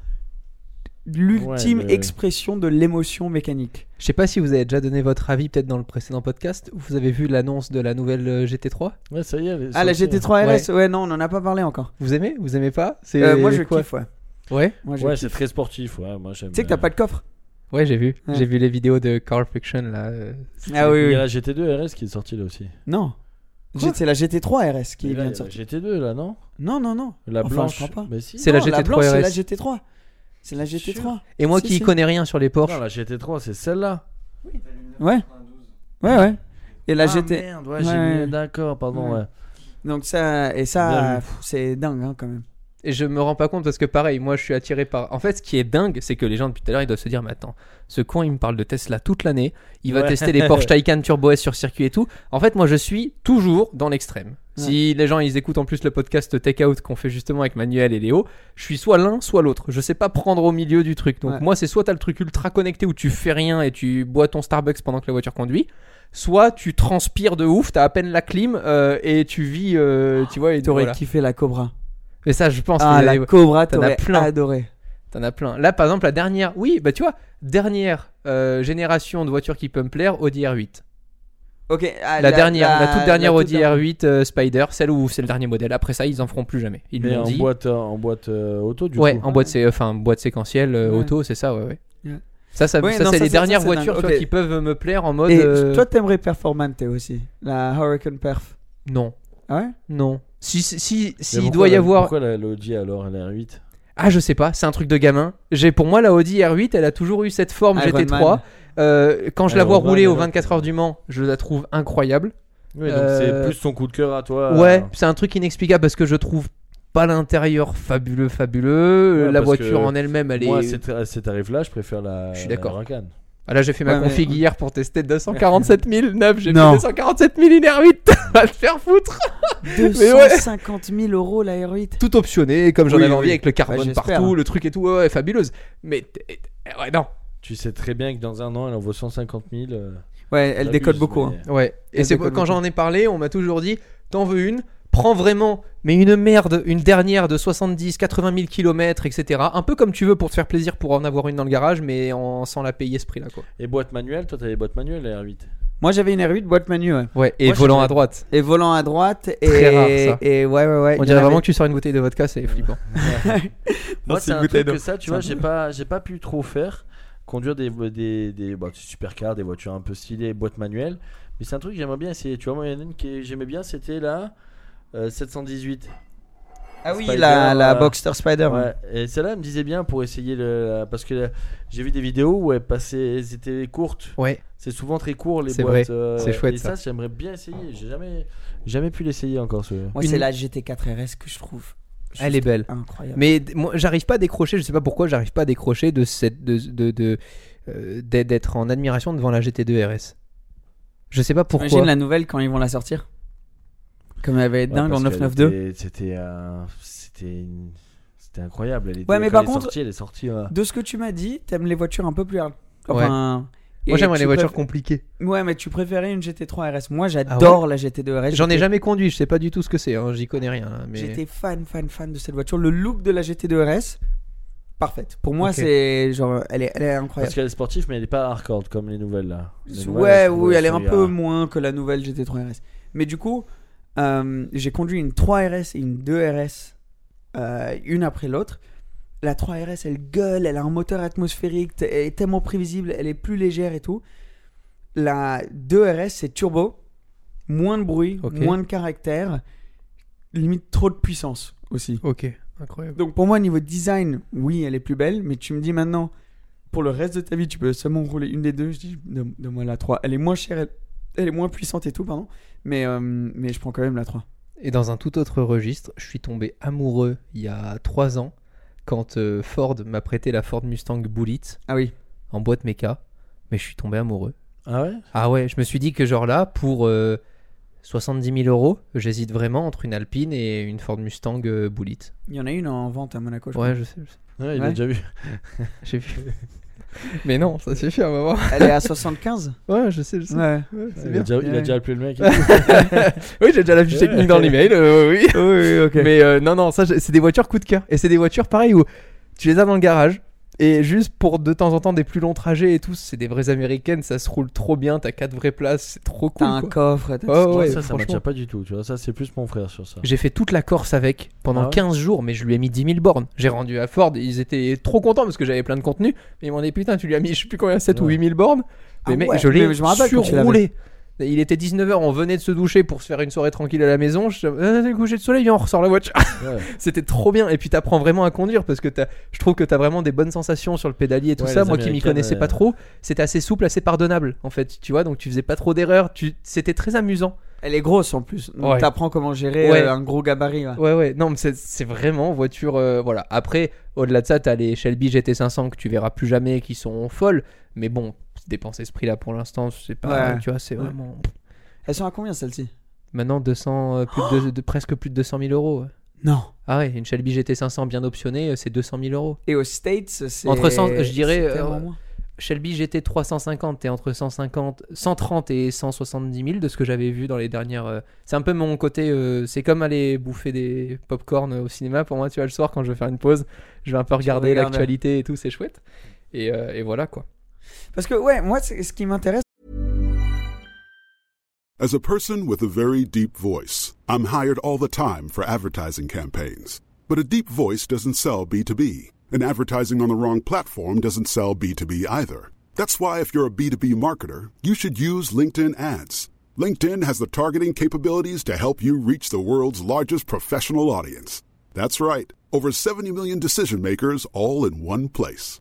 l'ultime Ouais, le- expression de l'émotion mécanique. Je sais pas si vous avez déjà donné votre avis, peut-être dans le précédent podcast. Vous avez vu l'annonce de la nouvelle euh, GT3 Ouais, ça y est. Ah, la sortie. GT3 RS, ouais, non, on en a pas parlé encore. Vous aimez? Vous aimez pas? C'est Euh, moi, je quoi? kiffe, ouais. Ouais, Moi, c'est très sportif. Ouais, moi j'aime. Tu sais que t'as pas de coffre? Ouais, j'ai vu. Ouais. J'ai vu les vidéos de Car Fiction là. euh, Ah oui, Il y oui. a la GT2 RS qui est sortie là aussi. Non. C'est la GT3 RS qui là, vient de la sortir. GT2 là, non? Non, non, non. La Enfin, blanche. je crois pas. Mais si. C'est la Non, GT3 blanche, c'est la RS. GT3. C'est la GT3. Et moi Si, qui si. connais rien sur les Porsche, Non, la GT3, c'est celle-là. Ouais. Ouais, ouais. Et la ah, GT. Merde, ouais, Ouais. j'ai mis- D'accord, pardon, Ouais. ouais. Donc ça, et Bien ça, vu. pff, c'est dingue hein, quand même. Et je me rends pas compte parce que pareil, moi je suis attiré par. En fait, ce qui est dingue, c'est que les gens depuis tout à l'heure ils doivent se dire, mais attends, ce con il me parle de Tesla toute l'année, il va Ouais. tester les Porsche Taycan Turbo S sur circuit et tout. En fait, moi je suis toujours dans l'extrême. Si les gens ils écoutent en plus le podcast Take Out qu'on fait justement avec Manuel et Léo, je suis soit l'un soit l'autre. Je sais pas prendre au milieu du truc. Donc Ouais. moi c'est soit t'as le truc ultra connecté où tu fais rien et tu bois ton Starbucks pendant que la voiture conduit. Soit tu transpires de ouf, t'as à peine la clim euh, et tu vis, euh, tu vois, et T'aurais voilà. kiffé la Cobra. Mais ça, je pense Ah, la des- Cobra, t'en as plein. adoré. T'en as plein. Là, par exemple, la dernière. Oui, bah tu vois, dernière euh, génération de voitures qui peut me plaire, Audi R8. Ok. ah, La, dernière, la, toute dernière la Audi toute dernière. R8 euh, Spider, celle où c'est le dernier modèle. Après ça, ils en feront plus jamais. Ils Mais l'ont en dit. boîte, euh, en boîte euh, auto, du ouais, coup. en boîte, c'est, enfin, boîte séquentielle euh, Ouais. auto, c'est ça, ouais, ouais. Ouais. Ça, ça, Ouais, ça c'est ça, les ça, dernières voitures dingue. tu vois, Ok. qui peuvent me plaire en mode. Et euh, toi, t'aimerais Performante aussi, la Hurricane Perf. Non, Ah ouais? Non. Si, si, si, doit y avoir. Pourquoi la l'Audi alors, elle est R8 Ah, je sais pas, c'est un truc de gamin. J'ai, pour moi, la Audi R8, elle a toujours eu cette forme Iron GT3. Man. Euh, quand je la vois Man, rouler aux a- 24 heures du Mans, je la trouve incroyable. Oui, donc Euh, c'est plus ton coup de cœur à toi. Ouais, euh, c'est un truc inexplicable parce que je trouve pas l'intérieur fabuleux, fabuleux. Ouais, la voiture en elle-même, elle Moi, est. ces, tar- ces tarifs-là, je préfère la. Je suis d'accord. la. Ah, là, j'ai fait ma Ouais, mais- config hier pour tester 247 000 neuf. J'ai fait 247 000 une R8. Va te faire foutre. ouais. 250 000 euros la R8. Tout optionné, comme j'en Oui, avais oui. envie avec le carbone partout, le truc et tout. Ouais, ouais, fabuleuse. Mais t- ouais, non. Tu sais très bien que dans un an, elle en vaut 150 000. euh, Ouais, elle décolle beaucoup. mais- hein. Ouais. Et c'est quand j'en ai parlé, on m'a toujours dit t'en veux une, prends vraiment, mais une merde, une dernière de 70, 80 000 km, etc. Un peu comme tu veux pour te faire plaisir pour en avoir une dans le garage, mais en, sans la payer ce prix-là, quoi. Et boîte manuelle, toi, t'as les boîtes manuelles, la R8. Moi, j'avais une R8 boîte manu, ouais. Ouais, et Moi, volant à droite. Et volant à droite. Et, Très rare, ça. Et ouais, ouais, ouais. On dirait en vraiment que tu sors une bouteille de vodka, c'est flippant. Moi, c'est un truc que ça, tu vois, j'ai pas, j'ai pas pu trop faire. conduire des, des, des, bah, des supercars, des voitures un peu stylées, boîte manuelle. Mais c'est un truc que j'aimerais bien essayer. Tu vois, moi, il y en a une que j'aimais bien, c'était la euh, 718. Ah oui, Spider, la, la euh, Boxster Spider. Ouais, et celle-là elle me disait bien pour essayer le. Parce que j'ai vu des vidéos où elles passaient, elles étaient courtes. Ouais. C'est souvent très court les C'est boîtes. vrai, euh, c'est chouette, Et ça. ça, j'aimerais bien essayer. J'ai jamais, jamais pu l'essayer encore. Ce... Moi, Une- c'est la GT4 RS que je trouve. Elle est belle. Incroyable. Mais moi, j'arrive pas à décrocher, je sais pas pourquoi, j'arrive pas à décrocher de cette de de de, euh, d'être- d'être en admiration devant la GT2 RS. Je sais pas pourquoi. Imagine la nouvelle quand ils vont la sortir? Comme elle va être Ouais, dingue en parce qu'elle 992. était- C'était, c'était, une- c'était incroyable. Elle était, Ouais, mais quand par elle est contre- sortie, elle est sortie. euh, De ce que tu m'as dit, t'aimes les voitures un peu plus hard. Enfin, Moi et j'aimerais les voitures compliquées. Ouais, mais tu préférais une GT3 RS. Moi, j'adore la GT2 RS. J'en ai jamais conduit, je sais pas du tout ce que c'est, hein, j'y connais rien. hein, Mais... J'étais fan, fan, fan de cette voiture. Le look de la GT2 RS, parfaite. Pour moi, c'est genre, elle est, elle est Parce incroyable. qu'elle est sportive, mais elle est pas hardcore comme les nouvelles là. Les nouvelles, Ouais, oui, elle est un peu euh, moins que la nouvelle GT3 RS. Mais du coup, euh, j'ai conduit une 3 RS et une 2 RS, euh, une après l'autre. La 3 RS, elle gueule, elle a un moteur atmosphérique, elle est tellement prévisible, elle est plus légère et tout. La 2 RS, c'est turbo, moins de bruit, moins de caractère, limite trop de puissance aussi. Ok, incroyable. Donc pour moi, niveau design, oui, elle est plus belle, mais tu me dis maintenant, pour le reste de ta vie, tu peux seulement rouler une des deux. Je dis, donne- donne-moi la 3. Elle est moins chère, elle, elle est moins puissante et tout, pardon. Mais, euh, mais je prends quand même la 3. Et dans un tout autre registre, je suis tombé amoureux il y a 3 ans quand euh, Ford m'a prêté la Ford Mustang Bullet Ah oui. en boîte méca. Mais je suis tombé amoureux. Ah ouais? Ah ouais, je me suis dit que genre là, pour euh, 70 000 euros, j'hésite vraiment entre une Alpine et une Ford Mustang euh, Bullet. Il y en a une en vente à Monaco, je Ouais, je sais, je sais. Ouais, il Ouais. a déjà vu. j'ai vu. Mais non, ça suffit, on va voir. crois. Elle est à 75 Ouais, je sais, je sais. Ouais. Ouais, Il a, déjà, il a Ouais. déjà appelé le mec. oui, j'ai déjà la fiche technique dans l'email, euh, oui. oui, ok. Mais euh, non, non, ça, c'est des voitures coup de cœur. Et c'est des voitures pareil où tu les as dans le garage. Et juste pour de temps en temps des plus longs trajets et tout, c'est des vraies américaines, ça se roule trop bien, t'as quatre vraies places, c'est trop T'as cool. un quoi. coffre. t'as- Oh, ouais, ça, ça m'attire pas du tout. Tu vois, ça, c'est plus mon frère sur ça. J'ai fait toute la Corse avec pendant Ah ouais 15 jours, mais je lui ai mis 10 000 bornes. J'ai rendu à Ford, ils étaient trop contents parce que j'avais plein de contenu. Mais ils m'ont dit putain, tu lui as mis je sais plus combien, 7 ou Ouais. 8 000 bornes. Mais Ah mec, ouais, je l'ai mais je l'avais. surroulé. Il était 19h, on venait de se doucher pour se faire une soirée tranquille à la maison. Je euh, coucher de soleil, on ressort la voiture. Ouais. C'était trop bien. Et puis t'apprends vraiment à conduire parce que t'as- je trouve que t'as vraiment des bonnes sensations sur le pédalier et tout Ouais, ça. Moi qui m'y connaissais ouais. pas trop, c'était assez souple, assez pardonnable en fait. Tu vois, donc tu faisais pas trop d'erreurs. Tu... C'était très amusant. Elle est grosse en plus. Donc Ouais. t'apprends comment gérer Ouais. euh, un gros gabarit. ouais. Ouais, ouais. Non, mais c'est- c'est vraiment voiture. euh, voilà. Après, au-delà de ça, t'as les Shelby GT500 que tu verras plus jamais qui sont folles. Mais bon, dépenser ce prix-là pour l'instant, c'est pas. Ouais. Tu vois, c'est vraiment. Elles sont à combien celles-ci? Maintenant, 200, euh, plus de, de- presque plus de 200 000 euros. Non. Ah ouais, une Shelby GT500 bien optionnée, euh, c'est 200 000 euros. Et aux States, c'est. Entre cent- je dirais, euh. Shelby GT350, t'es entre 150, 130 et 170 000 de ce que j'avais vu dans les dernières. euh, C'est un peu mon côté. euh, c'est comme aller bouffer des pop-corn au cinéma. Pour moi, tu vois, le soir quand je veux faire une pause, je vais un peu regarder l'actualité et tout, c'est chouette. Et, et voilà quoi. Parce que, ouais, moi, ce qui m'intéresse, As a person with a very deep voice, I'm hired all the time for advertising campaigns. But a deep voice doesn't sell B2B, and advertising on the wrong platform doesn't sell B2B either. That's why if you're a B2B marketer, you should use LinkedIn ads. LinkedIn has the targeting capabilities to help you reach the world's largest professional audience. That's right, over 70 million decision makers all in one place.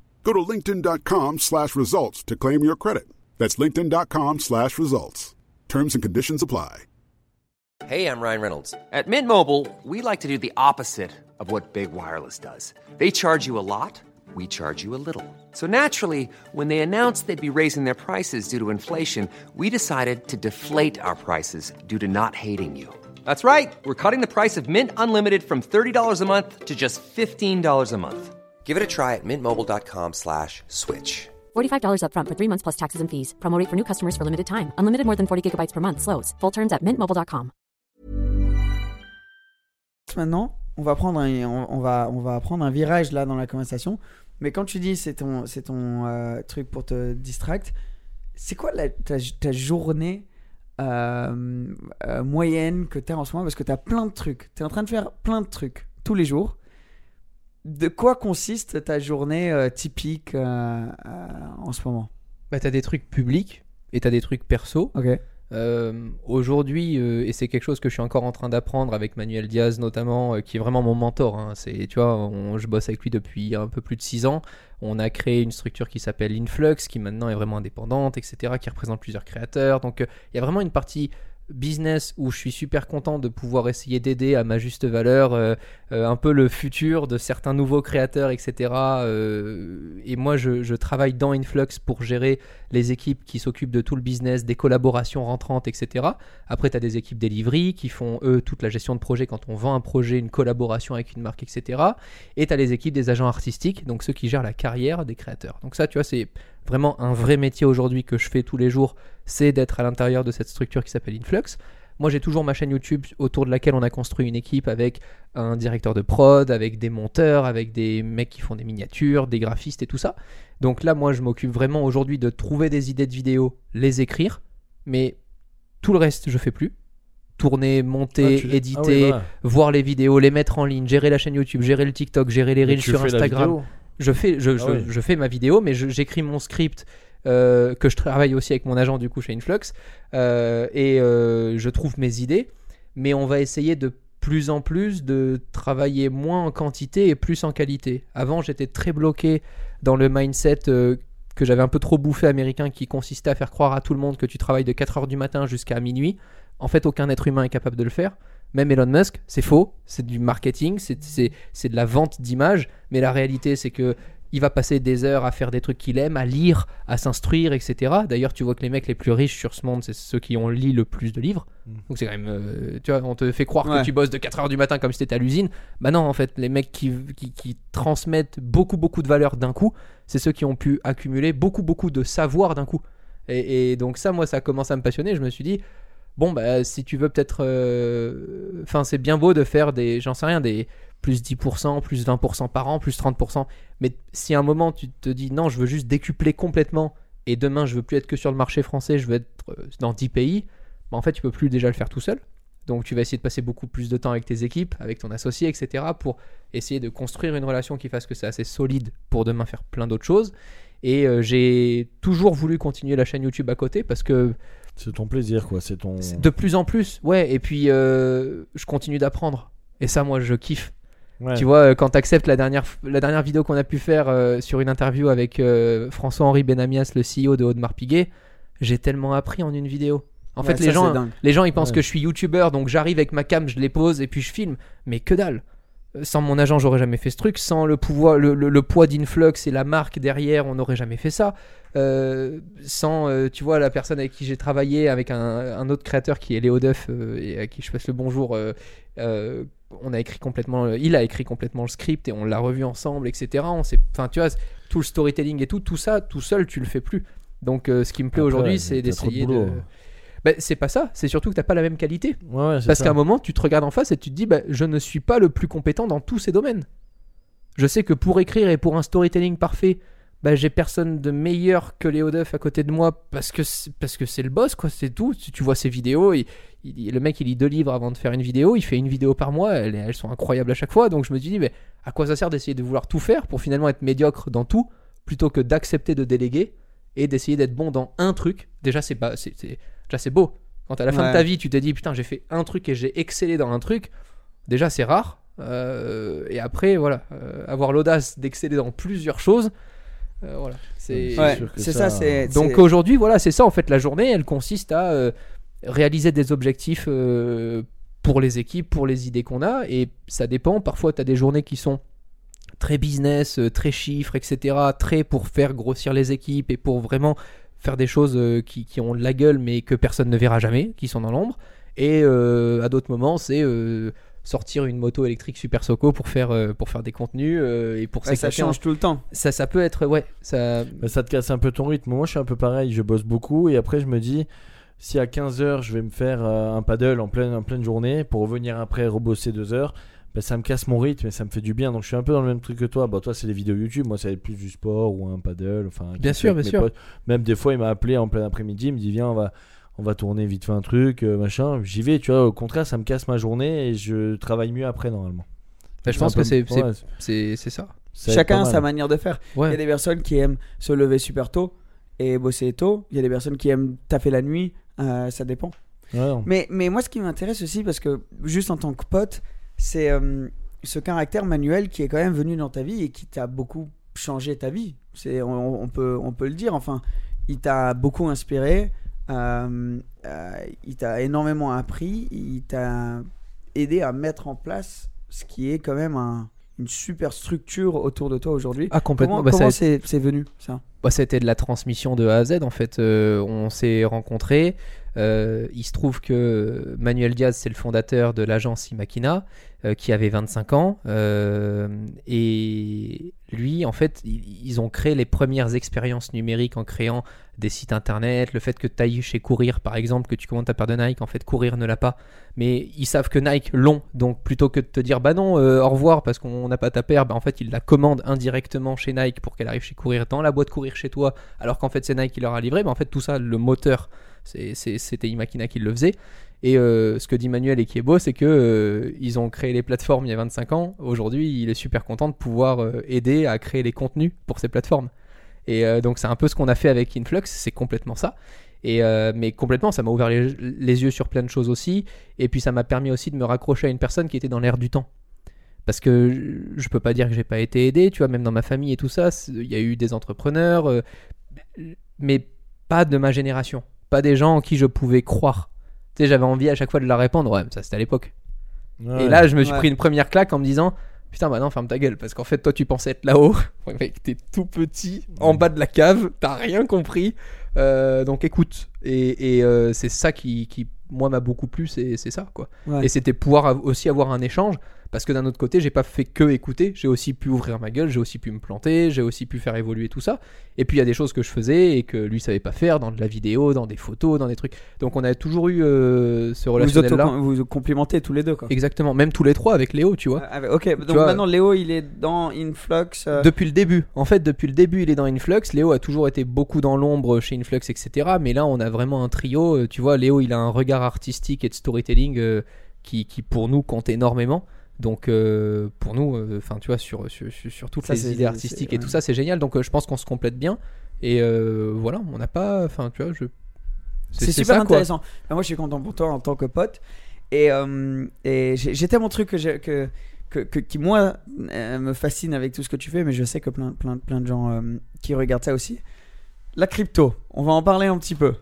Go to linkedin.com slash results to claim your credit. That's linkedin.com slash results. Terms and conditions apply. Hey, I'm Ryan Reynolds. At Mint Mobile, we like to do the opposite of what Big Wireless does. They charge you a lot, we charge you a little. So naturally, when they announced they'd be raising their prices due to inflation, we decided to deflate our prices due to not hating you. That's right. We're cutting the price of Mint Unlimited from $30 a month to just $15 a month. Give it a try at mintmobile.com slash switch. $45 upfront for three months plus taxes and fees. Promo rate for new customers for limited time. Unlimited more than 40 gigabytes per month. Slows. Full terms at mintmobile.com. Maintenant, on va prendre un, on, on va, on va prendre un virage là dans la conversation. Mais quand tu dis c'est ton, c'est ton euh, truc pour te distract, c'est quoi la- ta, ta journée euh, euh, moyenne que tu as en ce moment? Parce que tu as plein de trucs. Tu es en train de faire plein de trucs tous les jours. De quoi consiste ta journée euh, typique euh, euh, en ce moment? Bah, t'as des trucs publics et t'as des trucs perso. Aujourd'hui, et c'est quelque chose que je suis encore en train d'apprendre avec Manuel Diaz notamment, qui est vraiment mon mentor. hein. C'est, tu vois, on- je bosse avec lui depuis un peu plus de 6 ans. On a créé une structure qui s'appelle Influx, qui maintenant est vraiment indépendante, etc., qui représente plusieurs créateurs. Donc, il y a vraiment une partie business où je suis super content de pouvoir essayer d'aider à ma juste valeur euh, euh, un peu le futur de certains nouveaux créateurs, etc. Euh, et moi, je, travaille dans Influx pour gérer les équipes qui s'occupent de tout le business, des collaborations rentrantes, etc. Après, tu as des équipes delivery qui font, eux, toute la gestion de projet quand on vend un projet, une collaboration avec une marque, etc. Et tu as les équipes des agents artistiques, donc ceux qui gèrent la carrière des créateurs. Donc ça, tu vois, c'est vraiment un vrai métier aujourd'hui que je fais tous les jours, c'est d'être à l'intérieur de cette structure qui s'appelle Influx. Moi, j'ai toujours ma chaîne YouTube autour de laquelle on a construit une équipe avec un directeur de prod, avec des monteurs, avec des mecs qui font des miniatures, des graphistes et tout ça. Donc là, moi, je m'occupe vraiment aujourd'hui de trouver des idées de vidéos, les écrire, mais tout le reste, je fais plus. Tourner, monter, Ah, tu- éditer, Ah oui, voilà. voir les vidéos, les mettre en ligne, gérer la chaîne YouTube, gérer le TikTok, gérer les reels sur Instagram. Vidéo. Je fais, je, je- Ah je fais ma vidéo, mais j'écris mon script euh, que je travaille aussi avec mon agent du coup chez Influx euh, et euh, je trouve mes idées. Mais on va essayer de plus en plus de travailler moins en quantité et plus en qualité. Avant, j'étais très bloqué dans le mindset que j'avais un peu trop bouffé américain qui consistait à faire croire à tout le monde que tu travailles de 4h du matin jusqu'à minuit. En fait, aucun être humain est capable de le faire. Même Elon Musk, c'est faux, c'est du marketing, c'est- c'est c'est de la vente d'images, mais la réalité c'est que il va passer des heures à faire des trucs qu'il aime, à lire, à s'instruire, etc. D'ailleurs, tu vois que les mecs les plus riches sur ce monde, c'est ceux qui ont lu le plus de livres. Mm. Donc c'est quand même, euh, tu vois, on te fait croire Ouais. que tu bosses de 4h du matin comme si t'étais à l'usine. Bah non, en fait, les mecs qui, qui, qui transmettent beaucoup, beaucoup de valeur d'un coup, c'est ceux qui ont pu accumuler beaucoup, beaucoup de savoir d'un coup. Et, et donc ça, moi, ça a commencé à me passionner. Je me suis dit, bon, bah si tu veux peut-être... euh, Enfin, c'est bien beau de faire des, j'en sais rien, des plus 10%, plus 20% par an, plus 30%. Mais si à un moment tu te dis, non, je veux juste décupler complètement, et demain, je veux plus être que sur le marché français, je veux être euh, dans 10 pays, bah, en fait, tu peux plus déjà le faire tout seul. Donc tu vas essayer de passer beaucoup plus de temps avec tes équipes, avec ton associé, etc. pour essayer de construire une relation qui fasse que c'est assez solide pour demain faire plein d'autres choses. Et euh, j'ai toujours voulu continuer la chaîne YouTube à côté parce que C'est ton plaisir, quoi. C'est ton. de plus en plus, ouais, et puis euh, je continue d'apprendre. Et ça, moi, je kiffe. Ouais. Tu vois, euh, quand tu acceptes la dernière, la dernière vidéo qu'on a pu faire euh, sur une interview avec euh, François-Henri Benamias, le CEO de Audemars Piguet, j'ai tellement appris en une vidéo. En Ouais, fait, ça, les gens, les gens, ils pensent Ouais. que je suis youtubeur, donc j'arrive avec ma cam, je les pose et puis je filme. Mais que dalle. Euh, Sans mon agent, j'aurais jamais fait ce truc. Sans le pouvoir, le, le- le poids d'Influx et la marque derrière, on n'aurait jamais fait ça. Euh, sans, euh, tu vois, la personne avec qui j'ai travaillé, avec un, un autre créateur qui est Léo Duff euh, et à qui je passe le bonjour. on a écrit complètement, il a écrit complètement le script et on l'a revu ensemble, etc. On s'est, enfin, tu vois, tout le storytelling et tout, tout ça, tout seul, tu le fais plus. Donc, ce qui me plaît aujourd'hui, c'est de d'essayer de. Ben, c'est pas ça, c'est surtout que t'as pas la même qualité. Ouais, Parce qu'à un moment, tu te regardes en face et tu te dis, bah, je ne suis pas le plus compétent dans tous ces domaines. Je sais que pour écrire et pour un storytelling parfait, bah, j'ai personne de meilleur que Léo Duff à côté de moi parce que c'est, parce que c'est le boss, quoi, c'est tout. Tu, tu vois ses vidéos, il- il- le mec il lit deux livres avant de faire une vidéo, il fait une vidéo par mois, elles, elles sont incroyables à chaque fois. Donc je me suis dit, mais à quoi ça sert d'essayer de vouloir tout faire pour finalement être médiocre dans tout plutôt que d'accepter de déléguer? Et d'essayer d'être bon dans un truc Déjà, c'est pas, c'est, c'est- déjà c'est beau. Quand à la fin Ouais. de ta vie, tu te dis, putain, j'ai fait un truc et j'ai excellé dans un truc, déjà c'est rare. Euh, et après, voilà, euh, avoir l'audace d'exceller dans plusieurs choses, euh, voilà. C'est Ouais, sûr que c'est ça- ça, c'est. donc c'est- aujourd'hui, voilà, c'est ça en fait. La journée, elle consiste à euh, réaliser des objectifs euh, pour les équipes, pour les idées qu'on a, et ça dépend. Parfois, tu as des journées qui sont très business, euh, très chiffres, etc., très pour faire grossir les équipes et pour vraiment faire des choses euh, qui, qui ont de la gueule mais que personne ne verra jamais, qui sont dans l'ombre. Et euh, à d'autres moments, c'est euh, sortir une moto électrique Super Soco pour faire, euh, pour faire des contenus euh, et pour Ouais, ça s'éclater en- change tout le temps. Ça, ça peut être, ouais, ça. Mais ça te casse un peu ton rythme. Moi, je suis un peu pareil. Je bosse beaucoup et après, je me dis, si à 15h, je vais me faire euh, un paddle en pleine, en pleine journée pour revenir après rebosser 2 heures, ben, ça me casse mon rythme et ça me fait du bien. Donc, je suis un peu dans le même truc que toi. Bah, toi, c'est les vidéos YouTube. Moi, ça va être plus du sport ou un paddle. Enfin, Bien sûr, bien sûr. potes. Même des fois, il m'a appelé en plein après-midi. Il me dit, viens, on va. On va tourner vite fait un truc, euh, machin. J'y vais, tu vois. Au contraire, ça me casse ma journée et je travaille mieux après normalement. Bah, je pense que c'est c'est- ouais, c'est c'est ça. ça Chacun a sa manière de faire. Il y a des personnes qui aiment se lever super tôt et bosser tôt. Il y a des personnes qui aiment taper la nuit. Euh, ça dépend. Ouais. Mais, mais moi, ce qui m'intéresse aussi, parce que juste en tant que pote, c'est euh, ce caractère manuel qui est quand même venu dans ta vie et qui t'a beaucoup changé ta vie. C'est, on, on peut, on peut le dire. Enfin, il t'a beaucoup inspiré. euh, euh, il t'a énormément appris. Il t'a aidé à mettre en place ce qui est quand même un- une super structure autour de toi aujourd'hui. Ah, complètement. Comment, Bah, comment c'est, c'est venu ça? Bah, été de la transmission de A à Z en fait. Euh, on s'est rencontrés. Euh, il se trouve que Manuel Diaz, c'est le fondateur de l'agence Imakina, euh, qui avait 25 ans. Euh, et lui, en fait, ils ont créé les premières expériences numériques en créant des sites internet. Le fait que tu ailles chez Courir, par exemple, que tu commandes ta paire de Nike, en fait, Courir ne l'a pas. Mais ils savent que Nike l'ont. Donc plutôt que de te dire, bah non, au revoir parce qu'on n'a pas ta paire, bah en fait, ils la commandent indirectement chez Nike pour qu'elle arrive chez Courir dans la boîte Courir chez toi alors qu'en fait c'est Nike qui leur a livré, mais en fait tout ça, le moteur, c'était Imakina qui le faisait. Et euh, ce que dit Manuel et qui est beau, c'est que euh, ils ont créé les plateformes il y a 25 ans. Aujourd'hui, il est super content de pouvoir euh, aider à créer les contenus pour ces plateformes. Et donc c'est un peu ce qu'on a fait avec Influx, c'est complètement ça. Et mais complètement, ça m'a ouvert les, yeux sur plein de choses aussi. Et puis ça m'a permis aussi de me raccrocher à une personne qui était dans l'air du temps. Parce que je- je peux pas dire que j'ai pas été aidé, tu vois, même dans ma famille et tout ça, il y a eu des entrepreneurs, mais pas de ma génération, pas des gens en qui je pouvais croire. Tu sais, j'avais envie à chaque fois de leur répondre, ouais, mais ça c'était à l'époque. Ouais. Et là, je me suis Ouais. pris une première claque en me disant, putain, bah non, ferme ta gueule, parce qu'en fait, toi, tu pensais être là-haut, ouais, mec, t'es tout petit, en bas de la cave, t'as rien compris, Euh, donc écoute. Et, et, euh, c'est ça qui, qui, moi, m'a beaucoup plu, c'est c'est ça, quoi. Ouais. Et c'était pouvoir aussi avoir un échange. Parce que d'un autre côté, j'ai pas fait que écouter, j'ai aussi pu ouvrir ma gueule, j'ai aussi pu me planter, j'ai aussi pu faire évoluer tout ça. Et puis il y a des choses que je faisais et que lui savait pas faire dans de la vidéo, dans des photos, dans des trucs. Donc on a toujours eu euh, ce vous, relationnel là. auto- vous complimentez tous les deux quoi. Exactement, même tous les trois avec Léo, tu vois. Ah, ah, ok, donc vois- maintenant Léo il est dans Influx. euh, Depuis le début. En fait, depuis le début, il est dans Influx. Léo a toujours été beaucoup dans l'ombre chez Influx, etc. Mais là, on a vraiment un trio. Euh, Tu vois, Léo, il a un regard artistique et de storytelling euh, qui, qui, pour nous, compte énormément. Donc, euh, pour nous, euh, enfin, tu vois, sur, sur, sur, toutes Ça, les idées artistiques et tout ça, c'est génial. Donc, euh, je pense qu'on se complète bien. Et voilà, on n'a pas. Enfin, tu vois, je. C'est super ça, intéressant. Ben, moi, je suis content pour toi en tant que pote. Et, et j'ai tellement de trucs que, que, que, que- qui, moi, euh, me fascinent avec tout ce que tu fais, mais je sais que plein, plein, plein de gens euh, qui regardent ça aussi. La crypto, on va en parler un petit peu.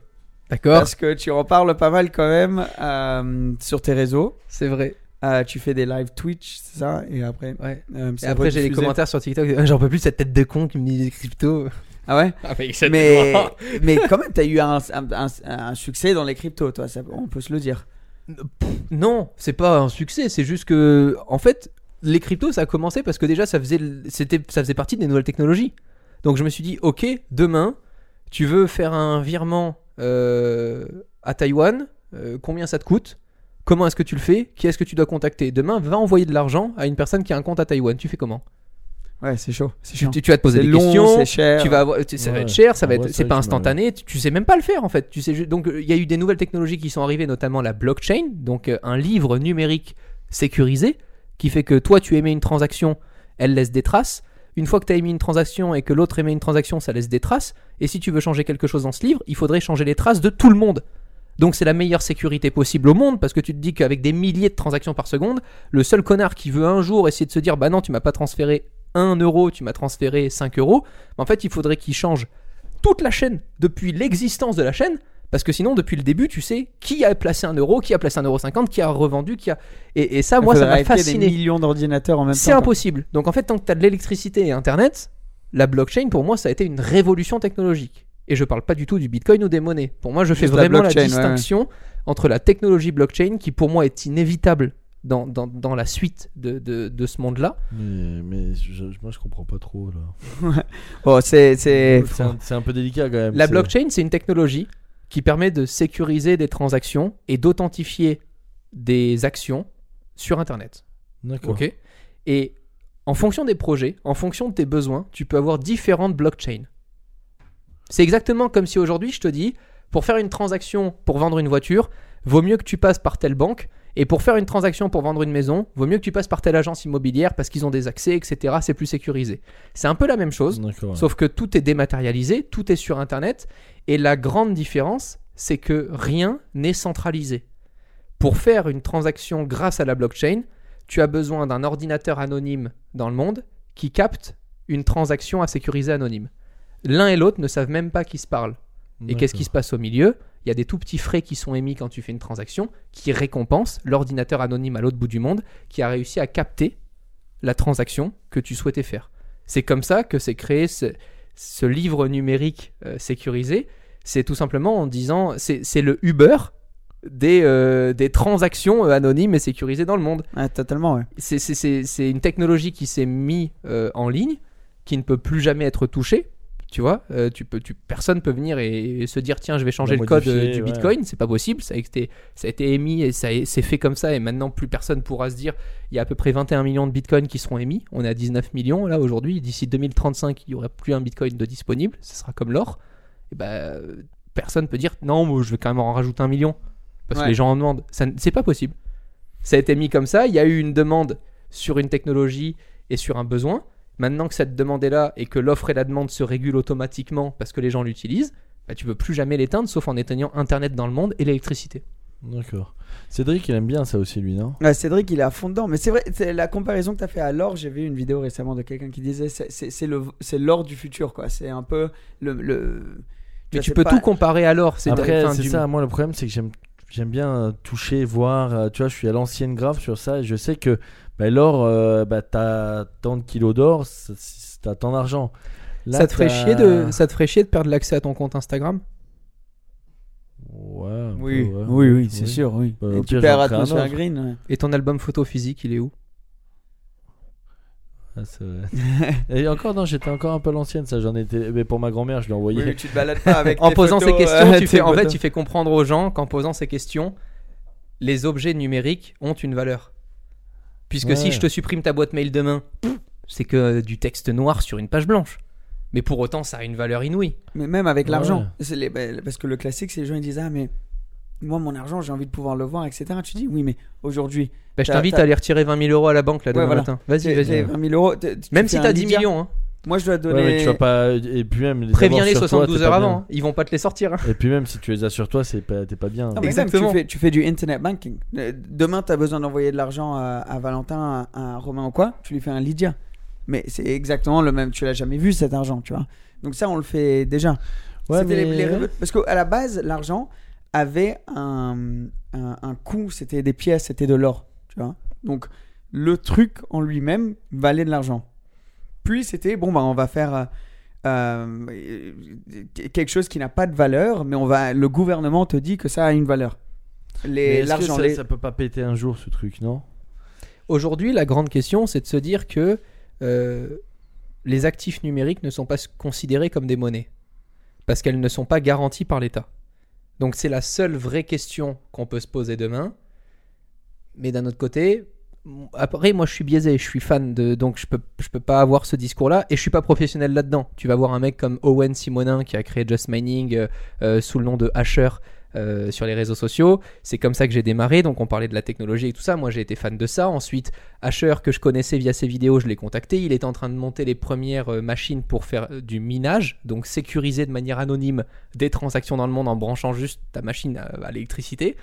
D'accord, Parce que tu en parles pas mal quand même euh, sur tes réseaux. c'est vrai. Euh, tu fais des live Twitch, c'est ça? Et après, Ouais. euh, Et après, j'ai les rediffusé. commentaires sur TikTok. Ah, J'en peux plus de cette tête de con qui me dit des cryptos. Ah ouais? Ah, mais mais, mais quand même, tu as eu un, un, un- un succès dans les cryptos, toi, ça, on peut se le dire. Non, c'est pas un succès, c'est juste que en fait, les cryptos ça a commencé parce que déjà ça faisait c'était ça faisait partie des nouvelles technologies. Donc je me suis dit OK, demain, tu veux faire un virement euh, à Taïwan, euh, combien ça te coûte? Comment est-ce que tu le fais? Qui est-ce que tu dois contacter? Demain, va envoyer de l'argent à une personne qui a un compte à Taïwan. Tu fais comment? Ouais, c'est chaud. C'est tu, vas te poser des long, questions. c'est cher. Tu vas avoir, tu- ça va être cher, ça va être, c'est pas instantané. Tu, tu sais même pas le faire en fait. Tu sais, donc euh, il y a eu des nouvelles technologies qui sont arrivées, notamment la blockchain, donc euh, un livre numérique sécurisé qui fait que toi tu émets une transaction, elle laisse des traces. Une fois que tu as émis une transaction et que l'autre émet une transaction, ça laisse des traces. Et si tu veux changer quelque chose dans ce livre, il faudrait changer les traces de tout le monde. Donc c'est la meilleure sécurité possible au monde parce que tu te dis qu'avec des milliers de transactions par seconde, le seul connard qui veut un jour essayer de se dire bah non tu m'as pas transféré 1 euro, tu m'as transféré 5 euros, en fait il faudrait qu'il change toute la chaîne depuis l'existence de la chaîne parce que sinon depuis le début tu sais qui a placé un euro, qui a placé un euro 50, qui a revendu, qui a et, et ça moi ça m'a fasciné. des millions d'ordinateurs en même temps. C'est impossible. Donc en fait, tant que tu as de l'électricité et Internet, la blockchain, pour moi, ça a été une révolution technologique. Et je parle pas du tout du Bitcoin ou des monnaies. Pour moi, je fais Juste vraiment la, ouais, distinction entre la technologie blockchain, qui pour moi est inévitable dans, dans, dans la suite de, de, de ce monde-là. Mais, mais je- moi, je comprends pas trop là. Oh, c'est. c'est- C'est un, c'est un peu délicat quand même. La c'est- blockchain, c'est une technologie qui permet de sécuriser des transactions et d'authentifier des actions sur Internet. D'accord. Ok Et en fonction des projets, en fonction de tes besoins, tu peux avoir différentes blockchains. C'est exactement comme si aujourd'hui je te dis, pour faire une transaction pour vendre une voiture, vaut mieux que tu passes par telle banque. Et pour faire une transaction pour vendre une maison, vaut mieux que tu passes par telle agence immobilière parce qu'ils ont des accès, etc. C'est plus sécurisé. C'est un peu la même chose. Sauf que tout est dématérialisé, tout est sur Internet, et la grande différence, c'est que rien n'est centralisé. Pour faire une transaction grâce à la blockchain, tu as besoin d'un ordinateur anonyme dans le monde qui capte une transaction à sécuriser anonyme. L'un et l'autre ne savent même pas qui se parlent. Et qu'est-ce qui se passe au milieu? Il y a des tout petits frais qui sont émis quand tu fais une transaction qui récompensent l'ordinateur anonyme à l'autre bout du monde qui a réussi à capter la transaction que tu souhaitais faire. C'est comme ça que s'est créé ce, ce livre numérique euh, sécurisé. C'est tout simplement en disant, c'est le Uber des, euh, des transactions euh, anonymes et sécurisées dans le monde. Totalement, ouais. C'est- une technologie qui s'est mise euh, en ligne, qui ne peut plus jamais être touchée. Tu vois, Euh, tu peux, tu, personne peut venir et, et se dire tiens, je vais changer le code euh, du ouais. Bitcoin. C'est pas possible. Ça a été, ça a été émis et ça c'est fait comme ça. Et maintenant, plus personne pourra se dire il y a à peu près 21 millions de Bitcoins qui seront émis. On est à 19 millions là aujourd'hui. D'ici 2035, il y aura plus un Bitcoin de disponible. Ce sera comme l'or. Et ben, personne peut dire non, moi, je vais quand même en rajouter un million parce Ouais. que les gens en demandent. Ça, c'est pas possible. Ça a été mis comme ça. Il y a eu une demande sur une technologie et sur un besoin. Maintenant que cette demande est là et que l'offre et la demande se régulent automatiquement parce que les gens l'utilisent, bah, tu peux plus jamais l'éteindre sauf en éteignant Internet dans le monde et l'électricité. D'accord. Cédric, il aime bien ça aussi, lui, non? Cédric, il est à fond dedans. Mais c'est vrai, c'est la comparaison que tu as fait à l'or, j'ai vu une vidéo récemment de quelqu'un qui disait c'est- c'est c'est le- c'est l'or du futur, quoi. C'est un peu le. le... Mais vois, tu peux pas- tout comparer à l'or. C'est Après, enfin, c'est du- ça. Moi, le problème, c'est que j'aime j'aime bien toucher, voir. euh, tu vois, je suis à l'ancienne grave sur ça. Et je sais que bah, l'or, euh, bah, t'as tant de kilos d'or, t'as tant d'argent. Là, ça te ferait chier de ça te ferait chier de perdre l'accès à ton compte Instagram? Ouais. peu, Oui, ouais. oui, oui, c'est sûr, oui. Bah, Et tu perds Atmosphère. Green. ouais. et ton album photo physique, il est où? Ah. Et encore, non, j'étais encore un peu l'ancienne, ça. J'en étais. Mais pour ma grand-mère, je l'ai envoyé. Oui, tu te balades pas avec En posant photos, ces questions, euh, tu tes fais, en fait, tu fais comprendre aux gens qu'en posant ces questions, les objets numériques ont une valeur. Puisque Ouais. si je te supprime ta boîte mail demain, c'est que du texte noir sur une page blanche. Mais pour autant, ça a une valeur inouïe. Mais même avec Ouais. l'argent. C'est les- bah, Parce que le classique, c'est les gens ils disent Ah, mais moi, mon argent, j'ai envie de pouvoir le voir, etc. Tu dis Oui, mais aujourd'hui, Bah, je t'invite à aller retirer 20 000 euros à la banque là Ouais, demain voilà. matin. Vas-y, vas-y. j'ai 20 000 euros. Même si t'as 10 Lydia. millions, hein. Moi, je dois Ouais, donner. mais tu vas pas. Et puis même. les sur toi, 72 t'es heures avant. hein. Ils vont pas te les sortir. hein. Et puis même si tu les as sur toi, c'est pas, t'es pas bien. Ah, même, Exactement. tu, fais, tu fais du internet banking. Euh, Demain, tu as besoin d'envoyer de l'argent à, à Valentin, à, à Romain ou quoi, tu lui fais un Lydia. Mais c'est exactement le même. Tu l'as jamais vu cet argent, tu vois. Donc ça, on le fait déjà. Ouais, C'était les- les Parce qu'à la base, l'argent avait un, un, un coût. C'était des pièces, c'était de l'or, tu vois. Donc le truc en lui-même valait de l'argent. Puis c'était bon, bah on va faire. euh, euh, quelque chose qui n'a pas de valeur, mais on va, le gouvernement te dit que ça a une valeur. Les, l'argent, ça, les- ça peut pas péter un jour ce truc, non? Aujourd'hui, la grande question, c'est de se dire que euh, les actifs numériques ne sont pas considérés comme des monnaies. Parce qu'elles ne sont pas garanties par l'État. Donc c'est la seule vraie question qu'on peut se poser demain. Mais d'un autre côté, après moi je suis biaisé, je suis fan de donc je peux je peux pas avoir ce discours là et je suis pas professionnel là-dedans. Tu vas voir un mec comme Owen Simonin qui a créé Just Mining euh, euh, sous le nom de Asher euh, sur les réseaux sociaux. C'est comme ça que j'ai démarré. Donc on parlait de la technologie et tout ça. Moi j'ai été fan de ça. Ensuite Asher que je connaissais via ses vidéos, je l'ai contacté. Il est en train de monter les premières machines pour faire du minage, donc sécuriser de manière anonyme des transactions dans le monde en branchant juste ta machine à l'électricité.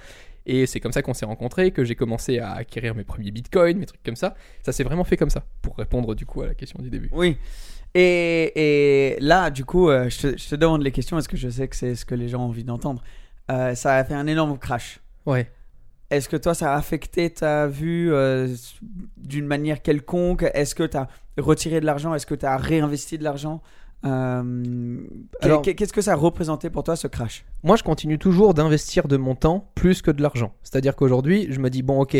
Et c'est comme ça qu'on s'est rencontrés, que j'ai commencé à acquérir mes premiers bitcoins, mes trucs comme ça. Ça s'est vraiment fait comme ça, pour répondre du coup à la question du début. Oui. Et, et là, du coup, euh, je, te, je te demande les questions parce que je sais que c'est ce que les gens ont envie d'entendre. Euh, ça a fait un énorme crash. Ouais. Est-ce que toi, ça a affecté ta vue euh, d'une manière quelconque? Est-ce que tu as retiré de l'argent? Est-ce que tu as réinvesti de l'argent? Euh, Alors- qu'est- Qu'est-ce que ça représentait pour toi, ce crash? Moi, je continue toujours d'investir de mon temps plus que de l'argent. C'est-à-dire qu'aujourd'hui, je me dis, bon, ok,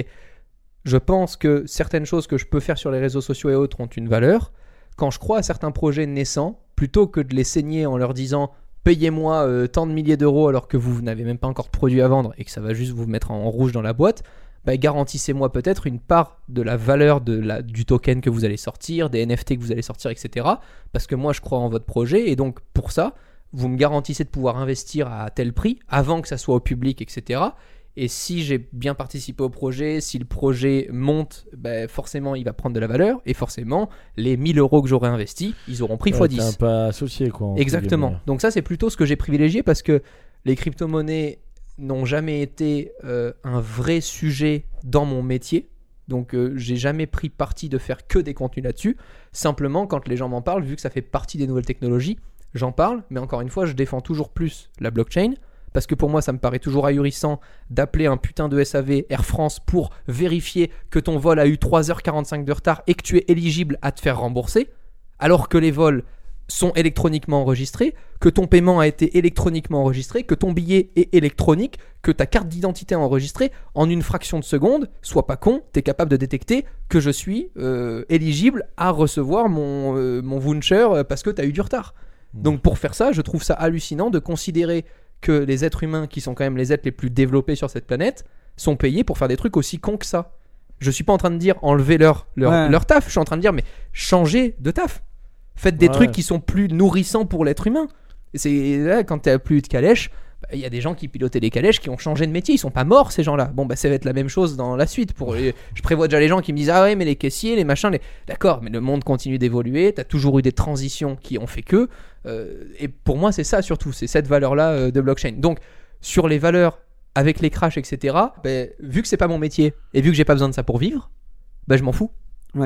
je pense que certaines choses que je peux faire sur les réseaux sociaux et autres ont une valeur. Quand je crois à certains projets naissants, plutôt que de les saigner en leur disant payez-moi euh, tant de milliers d'euros alors que vous n'avez même pas encore de produit à vendre et que ça va juste vous mettre en rouge dans la boîte, bah, garantissez-moi peut-être une part de la valeur de la, du token que vous allez sortir, des NFT que vous allez sortir, etc. Parce que moi, je crois en votre projet et donc pour ça, vous me garantissez de pouvoir investir à tel prix avant que ça soit au public, etc. Et si j'ai bien participé au projet, si le projet monte, bah, forcément il va prendre de la valeur et forcément les 1000 euros que j'aurais investis, ils auront pris Ouais, x t'es un 10. pas associé quoi. Exactement. Donc ça, c'est plutôt ce que j'ai privilégié parce que les crypto-monnaies n'ont jamais été euh, un vrai sujet dans mon métier. Donc euh, j'ai jamais pris parti de faire que des contenus là-dessus. Simplement, quand les gens m'en parlent, vu que ça fait partie des nouvelles technologies, j'en parle. Mais encore une fois, je défends toujours plus la blockchain. Parce que pour moi, ça me paraît toujours ahurissant d'appeler un putain de SAV Air France pour vérifier que ton vol a eu 3h45 de retard et que tu es éligible à te faire rembourser. Alors que les vols sont électroniquement enregistrés, que ton paiement a été électroniquement enregistré, que ton billet est électronique, que ta carte d'identité est enregistrée, en une fraction de seconde, sois pas con, tu es capable de détecter que je suis euh, éligible à recevoir mon, euh, mon voucher euh, parce que tu as eu du retard. Donc pour faire ça, je trouve ça hallucinant de considérer que les êtres humains, qui sont quand même les êtres les plus développés sur cette planète, sont payés pour faire des trucs aussi cons que ça. Je suis pas en train de dire enlever leur, leur, Ouais. leur taf, je suis en train de dire mais changez de taf. Faites des Ouais. trucs qui sont plus nourrissants pour l'être humain. C'est là quand t'as plus de calèche, bah, il y a des gens qui pilotaient les calèches qui ont changé de métier, ils sont pas morts ces gens-là. Bon bah ça va être la même chose dans la suite. Pour les- je prévois déjà les gens qui me disent ah ouais mais les caissiers, les machins, les d'accord, mais le monde continue d'évoluer. T'as toujours eu des transitions qui ont fait que. euh, et pour moi c'est ça surtout, c'est cette valeur-là euh, de blockchain. Donc sur les valeurs avec les crashs etc. bah, vu que c'est pas mon métier et vu que j'ai pas besoin de ça pour vivre, bah je m'en fous.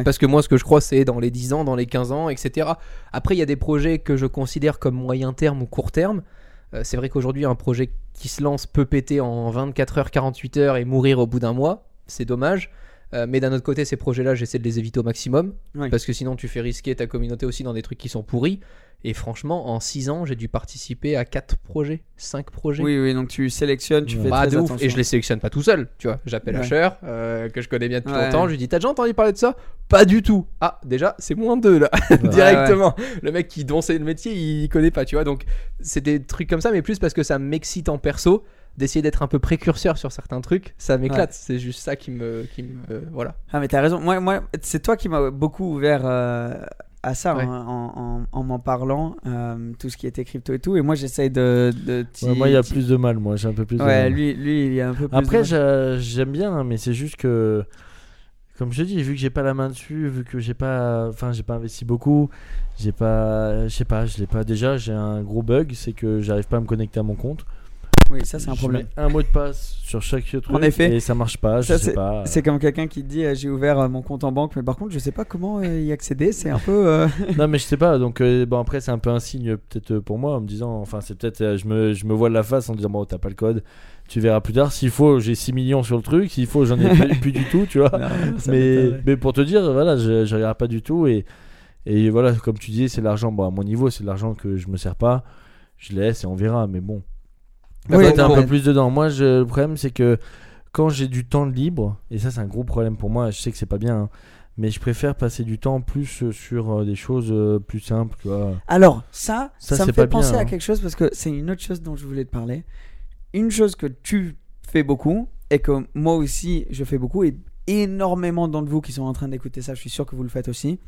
Parce que moi, ce que je crois, c'est dans les 10 ans, dans les 15 ans, etc. Après, il y a des projets que je considère comme moyen terme ou court terme. Euh, c'est vrai qu'aujourd'hui, un projet qui se lance peut péter en 24 heures, 48 heures et mourir au bout d'un mois. C'est dommage. Euh, mais d'un autre côté, ces projets-là, j'essaie de les éviter au maximum. Oui. Parce que sinon, tu fais risquer ta communauté aussi dans des trucs qui sont pourris. Et franchement, en 6 ans, j'ai dû participer à 4 projets, 5 projets. Oui, oui, donc tu sélectionnes, tu fais Bah, très de ouf. attention. Et je les sélectionne pas tout seul, tu vois. J'appelle Ouais. Asher, euh, que je connais bien depuis Ouais. longtemps. Je lui dis T'as déjà entendu parler de ça? Pas du tout. Ah, déjà, c'est moins deux là, directement. Le mec qui dont c'est le métier, il connaît pas, tu vois. Donc, c'est des trucs comme ça, mais plus parce que ça m'excite en perso d'essayer d'être un peu précurseur sur certains trucs. Ça m'éclate. Ouais. C'est juste ça qui me. Qui me euh, voilà. Ah mais t'as raison. Moi, moi c'est toi qui m'as beaucoup ouvert euh, à ça Ouais. hein, en, en- en m'en parlant, euh, tout ce qui était crypto et tout. Et moi, j'essaye de. de t'y- Ouais, moi, il y a plus de mal. Moi, j'ai un peu plus de mal. lui, lui, il y a un peu plus. Après, de mal. j'a- j'aime bien, hein, mais c'est juste que, comme je te dis, vu que j'ai pas la main dessus, vu que j'ai pas, enfin, j'ai pas investi beaucoup, j'ai pas, je sais pas, je l'ai pas. Déjà, j'ai un gros bug, c'est que j'arrive pas à me connecter à mon compte. Oui, ça, c'est un problème. un mot de passe sur chaque truc. En effet. Et ça marche pas. Ça, je sais pas. C'est comme quelqu'un qui dit euh, j'ai ouvert euh, mon compte en banque, mais par contre, je sais pas comment euh, y accéder. C'est un peu. non, mais je sais pas. Donc, bon, après, c'est un peu un signe, peut-être pour moi, en me disant, enfin, c'est peut-être, je me, je me vois la face en disant, bon, t'as pas le code, tu verras plus tard. S'il faut, j'ai 6 millions sur le truc. S'il faut, j'en ai plus, plus du tout, tu vois. mais, mais pour te dire, voilà, je, je regarde pas du tout. Et, et voilà, comme tu disais, c'est l'argent, bon, à mon niveau, c'est de l'argent que je me sers pas. Je laisse et on verra, mais bon. Bah, Oui, t'es un peu plus dedans. Moi, je- le problème, c'est que quand j'ai du temps libre, et ça, c'est un gros problème pour moi, je sais que c'est pas bien, hein, mais je préfère passer du temps plus sur euh, des choses euh, plus simples, tu vois. Alors, ça, Ça, ça, me fait bien, penser à hein. quelque chose parce que c'est une autre chose dont je voulais te parler. Une chose que tu fais beaucoup et que moi aussi je fais beaucoup et énormément d'entre vous qui sont en train d'écouter ça, je suis sûr que vous le faites aussi.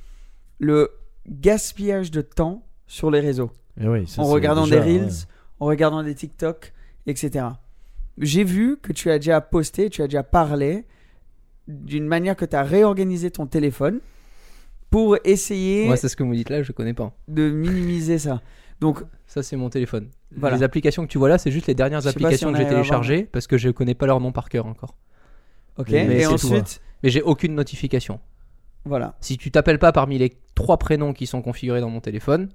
Le gaspillage de temps sur les réseaux. Et oui, ça, en regardant déjà, des Reels, ouais. en regardant des TikTok, etc. J'ai vu que tu as déjà posté, tu as déjà parlé d'une manière que tu as réorganisé ton téléphone pour essayer Moi, c'est ce que vous dites là, je connais pas. de minimiser ça. Donc, Ça, c'est mon téléphone. Voilà. Les applications que tu vois là, c'est juste les dernières applications si que j'ai téléchargées parce que je connais pas leur nom par cœur encore. ok. Mais- mais et tout, ensuite, Mais j'ai aucune notification. voilà. Si tu t'appelles pas parmi les trois prénoms qui sont configurés dans mon téléphone,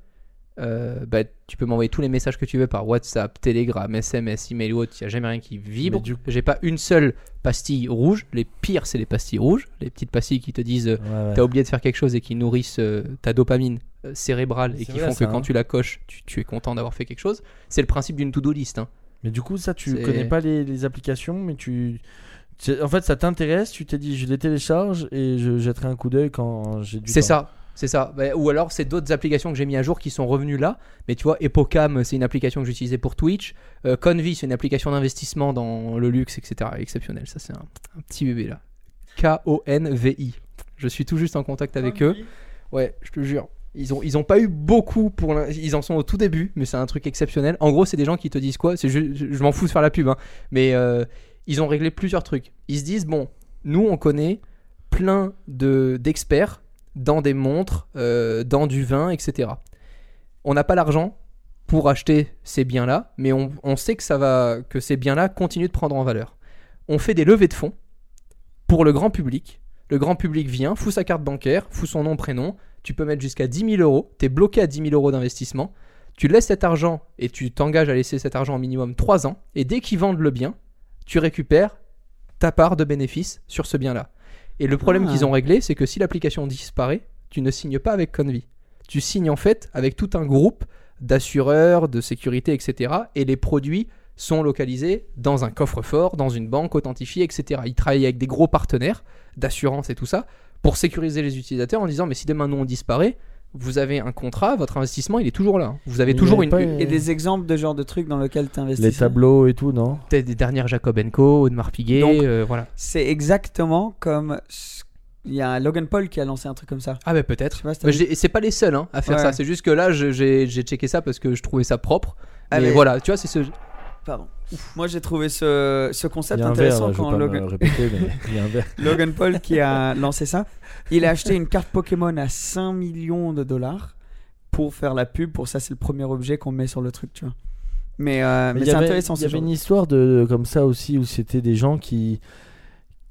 euh, bah, tu peux m'envoyer tous les messages que tu veux par WhatsApp, Telegram, SMS, email ou autre. Il n'y a jamais rien qui vibre. Du J'ai pas une seule pastille rouge. Les pires, c'est les pastilles rouges. Les petites pastilles qui te disent euh, Ouais, ouais. t'as oublié de faire quelque chose et qui nourrissent euh, ta dopamine euh, cérébrale et qui vrai, font que quand tu la coches, tu, tu es content d'avoir fait quelque chose. C'est le principe d'une to-do list. hein. Mais du coup, ça, tu connais pas les, les applications, mais tu, En fait, ça t'intéresse, tu t'es dit je les télécharge et je jetterai un coup d'œil quand j'ai du C'est ça, c'est ça. Bah, ou alors c'est d'autres applications que j'ai mis à jour qui sont revenues là. Mais tu vois, Epocam, c'est une application que j'utilisais pour Twitch. Euh, Convi, c'est une application d'investissement dans le luxe, etc. Exceptionnel. Ça, c'est un, un petit bébé là. K-O-N-V-I. Je suis tout juste en contact avec eux. Ouais, je te jure. Ils ont, ils ont pas eu beaucoup pour ils en sont au tout début mais c'est un truc exceptionnel en gros c'est des gens qui te disent quoi? Je, je m'en fous de faire la pub hein. mais euh, ils ont réglé plusieurs trucs ils se disent bon nous on connaît plein de d'experts dans des montres euh, dans du vin etc on n'a pas l'argent pour acheter ces biens là mais on, sait que ça va que ces biens là continuent de prendre en valeur on fait des levées de fonds pour le grand public le grand public vient, fout sa carte bancaire, fout son nom, prénom. Tu peux mettre jusqu'à 10 000 euros. Tu es bloqué à 10 000 euros d'investissement. Tu laisses cet argent et tu t'engages à laisser cet argent au minimum 3 ans. Et dès qu'ils vendent le bien, tu récupères ta part de bénéfice sur ce bien-là. Et le problème Ah. qu'ils ont réglé, c'est que si l'application disparaît, tu ne signes pas avec Convi. Tu signes en fait avec tout un groupe d'assureurs, de sécurité, etc. Et les produits sont localisés dans un coffre-fort, dans une banque authentifiée, etc. Ils travaillent avec des gros partenaires d'assurance et tout ça pour sécuriser les utilisateurs en disant mais si demain nous on disparaît, vous avez un contrat, votre investissement il est toujours là. Vous avez Mais toujours une, pas Et des exemples de genre de trucs dans lesquels tu investis Les tableaux et tout, non? Peut-être des dernières Jacob Co, Audemars Piguet, Donc- euh, voilà. C'est exactement comme. ce- Il y a Logan Paul qui a lancé un truc comme ça. Ah bah peut-être. si j'ai- c'est pas les seuls hein, à faire Ouais. ça. C'est juste que là j'ai j'ai checké ça parce que je trouvais ça propre. Ah, mais mais- voilà, tu vois c'est ce. Pardon. Moi j'ai trouvé ce, concept verre, intéressant quand Logan, répéter, Paul qui a lancé ça. Il a acheté une carte Pokémon à 5 millions de dollars pour faire la pub. Pour ça, c'est le premier objet qu'on met sur le truc, tu vois. Mais, euh, mais, c'est intéressant Il y avait genre. une histoire de comme ça aussi où c'était des gens qui